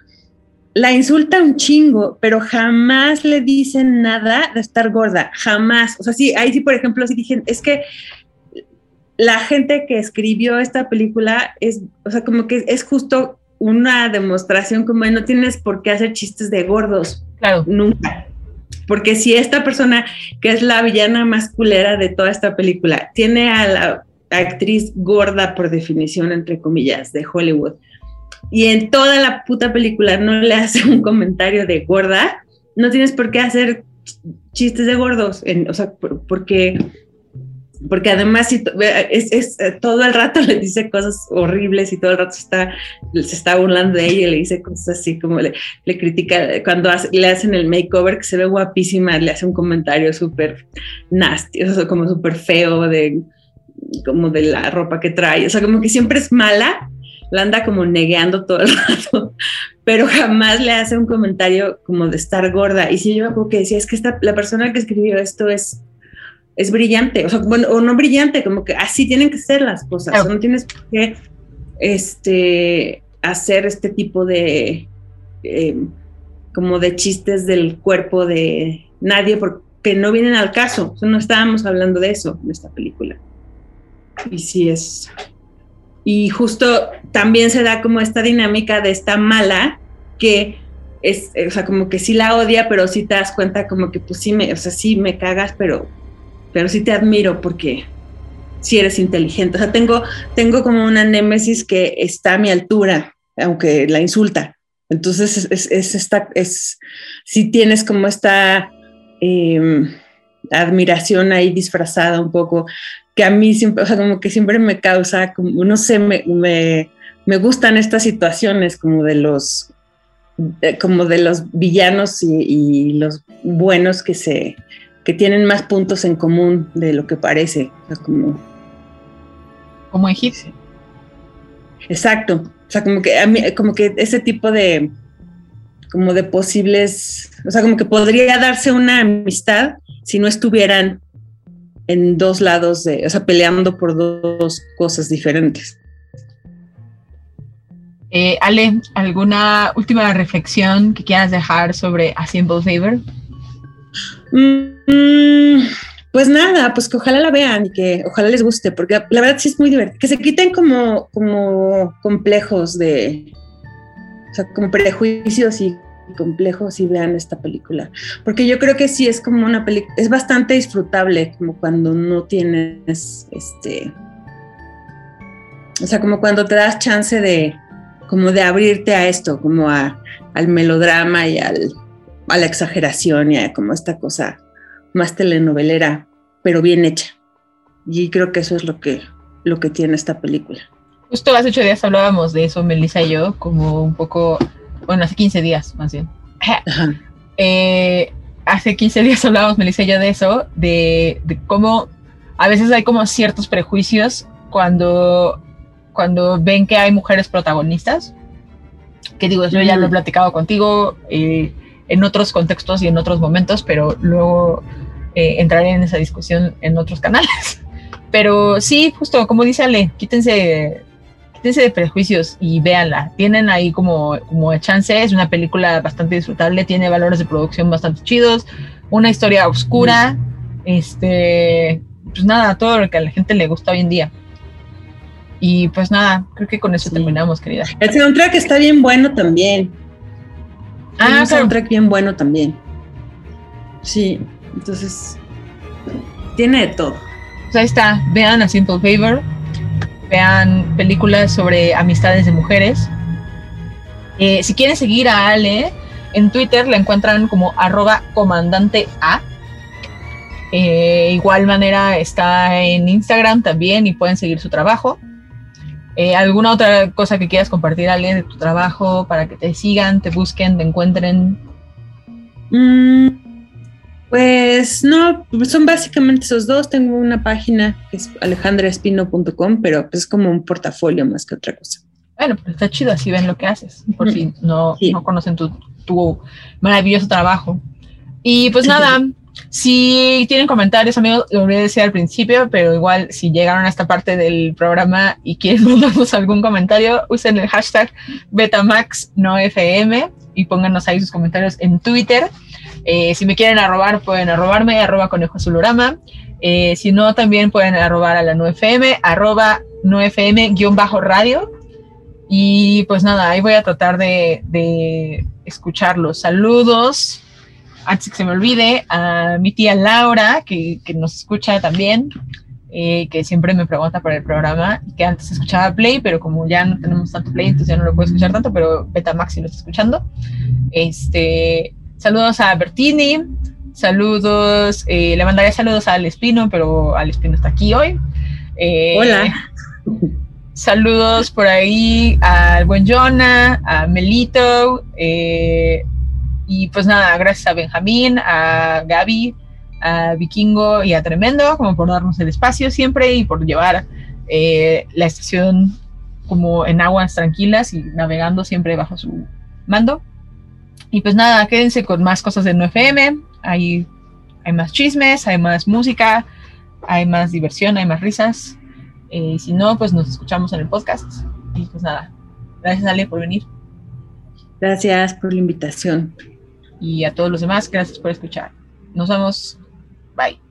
la insulta un chingo, pero jamás le dicen nada de estar gorda, jamás. O sea, sí, ahí sí, por ejemplo, sí dije, es que la gente que escribió esta película es, o sea, como que es justo una demostración como de no tienes por qué hacer chistes de gordos, claro. nunca. Porque si esta persona, que es la villana más culera de toda esta película, tiene a la actriz gorda por definición, entre comillas, de Hollywood, y en toda la puta película no le hace un comentario de gorda, no tienes por qué hacer chistes de gordos, en, o sea, por- porque, porque además si es, es, eh, todo el rato [LAUGHS] le dice cosas horribles y todo el rato está, se está burlando de ella y le dice cosas así como le, le critica cuando hace- le hacen el makeover que se ve guapísima, le hace un comentario súper nasty, o sea, como súper feo de como de la ropa que trae, o sea, como que siempre es mala, la anda como negueando todo el [LAUGHS] rato, pero jamás le hace un comentario como de estar gorda. Y si yo me acuerdo que decía, es que esta, la persona que escribió esto es, es brillante, o sea, bueno, o no brillante, como que así tienen que ser las cosas, Claro. o sea, no tienes por qué este, hacer este tipo de, eh, como de chistes del cuerpo de nadie, porque no vienen al caso, o sea, no estábamos hablando de eso en esta película. Y sí es... Y justo también se da como esta dinámica de esta mala que es, o sea, como que sí la odia, pero sí te das cuenta como que pues sí me, o sea, sí me cagas, pero, pero sí te admiro porque sí eres inteligente. O sea, tengo, tengo como una némesis que está a mi altura, aunque la insulta. Entonces es, es, es esta, es, sí tienes como esta eh, admiración ahí disfrazada un poco, que a mí siempre, o sea, como que siempre me causa, como, no sé, me, me, me gustan estas situaciones como de los, de- como de los villanos y los buenos que se, que tienen más puntos en común de lo que parece. O sea, como, Como egipcio. Exacto. O sea, como que a mí, como que ese tipo de, como de posibles, o sea, como que podría darse una amistad si no estuvieran en dos lados de, o sea, peleando por dos cosas diferentes. Eh, Ale, ¿alguna última reflexión que quieras dejar sobre A Simple Favor? Mm, pues nada, pues que ojalá la vean y que ojalá les guste, porque la verdad sí es muy divertido. Que se quiten como, como complejos de, o sea, como prejuicios y complejos y vean esta película. Porque yo creo que sí es como una película, es bastante disfrutable, como cuando no tienes, este, o sea, como cuando te das chance de, como de abrirte a esto, como a, al melodrama y al, a la exageración y a como esta cosa más telenovelera, pero bien hecha. Y creo que eso es lo que, lo que tiene esta película. Justo hace ocho días hablábamos de eso, Melissa y yo, como un poco, bueno, hace 15 días más bien. Ajá. [LAUGHS] Eh, hace 15 días hablábamos, Melissa y yo, de eso, de, de cómo a veces hay como ciertos prejuicios cuando, cuando ven que hay mujeres protagonistas, que digo, yo ya lo he Mm. platicado contigo eh, en otros contextos y en otros momentos, pero luego eh, entraré en esa discusión en otros canales. [LAUGHS] Pero sí, justo como dice Ale, quítense, quítense de prejuicios y véanla. Tienen ahí como, como chance, es una película bastante disfrutable, tiene valores de producción bastante chidos, una historia oscura, este, pues nada, todo lo que a la gente le gusta hoy en día. Y pues nada, creo que con eso Sí. terminamos, querida. El soundtrack está bien bueno también. Ah, un claro. soundtrack bien bueno también. Sí, entonces tiene de todo. Pues ahí está, vean a Simple Favor, vean películas sobre amistades de mujeres. Eh, si quieren seguir a Ale, en Twitter la encuentran como arroba comandante A. Eh, igual manera está en Instagram también y pueden seguir su trabajo. Eh, ¿Alguna otra cosa que quieras compartir, Ale, de tu trabajo para que te sigan, te busquen, te encuentren? Mm, pues no, son básicamente esos dos. Tengo una página que es alejandraespino.com, pero pues es como un portafolio más que otra cosa. Bueno, pero está chido, así ven lo que haces, por Mm. si no, Sí. no conocen tu, tu maravilloso trabajo. Y pues nada, si tienen comentarios, amigos, lo a decir al principio, pero igual si llegaron a esta parte del programa y quieren [LAUGHS] mandarnos algún comentario, usen el hashtag BetamaxNoFM y pónganos ahí sus comentarios en Twitter. Eh, si me quieren arrobar, pueden arrobarme, arroba conejo azulorama. Eh, si no, también pueden arrobar a la 9FM, arroba 9FM guion bajo radio. Y pues nada, ahí voy a tratar de escucharlos. Saludos, antes que se me olvide, a mi tía Laura, que, que nos escucha también, eh, que siempre me pregunta por el programa, que antes escuchaba Play, pero como ya no tenemos tanto Play, entonces ya no lo puedo escuchar tanto, pero Betamax sí lo está escuchando. Este, Saludos a Bertini, saludos, eh, le mandaré saludos al Espino, pero al Espino está aquí hoy. Eh, Hola. Saludos por ahí al buen Jonah, a Melito, eh, y pues nada, gracias a Benjamín, a Gaby, a Vikingo y a Tremendo, como por darnos el espacio siempre y por llevar eh, la estación como en aguas tranquilas y navegando siempre bajo su mando. Y pues nada, quédense con más cosas de 9FM, hay, hay más chismes, hay más música, hay más diversión, hay más risas. Eh, si no, pues nos escuchamos en el podcast. Y pues nada, gracias Ale por venir. Gracias por la invitación. Y a todos los demás, gracias por escuchar. Nos vemos. Bye.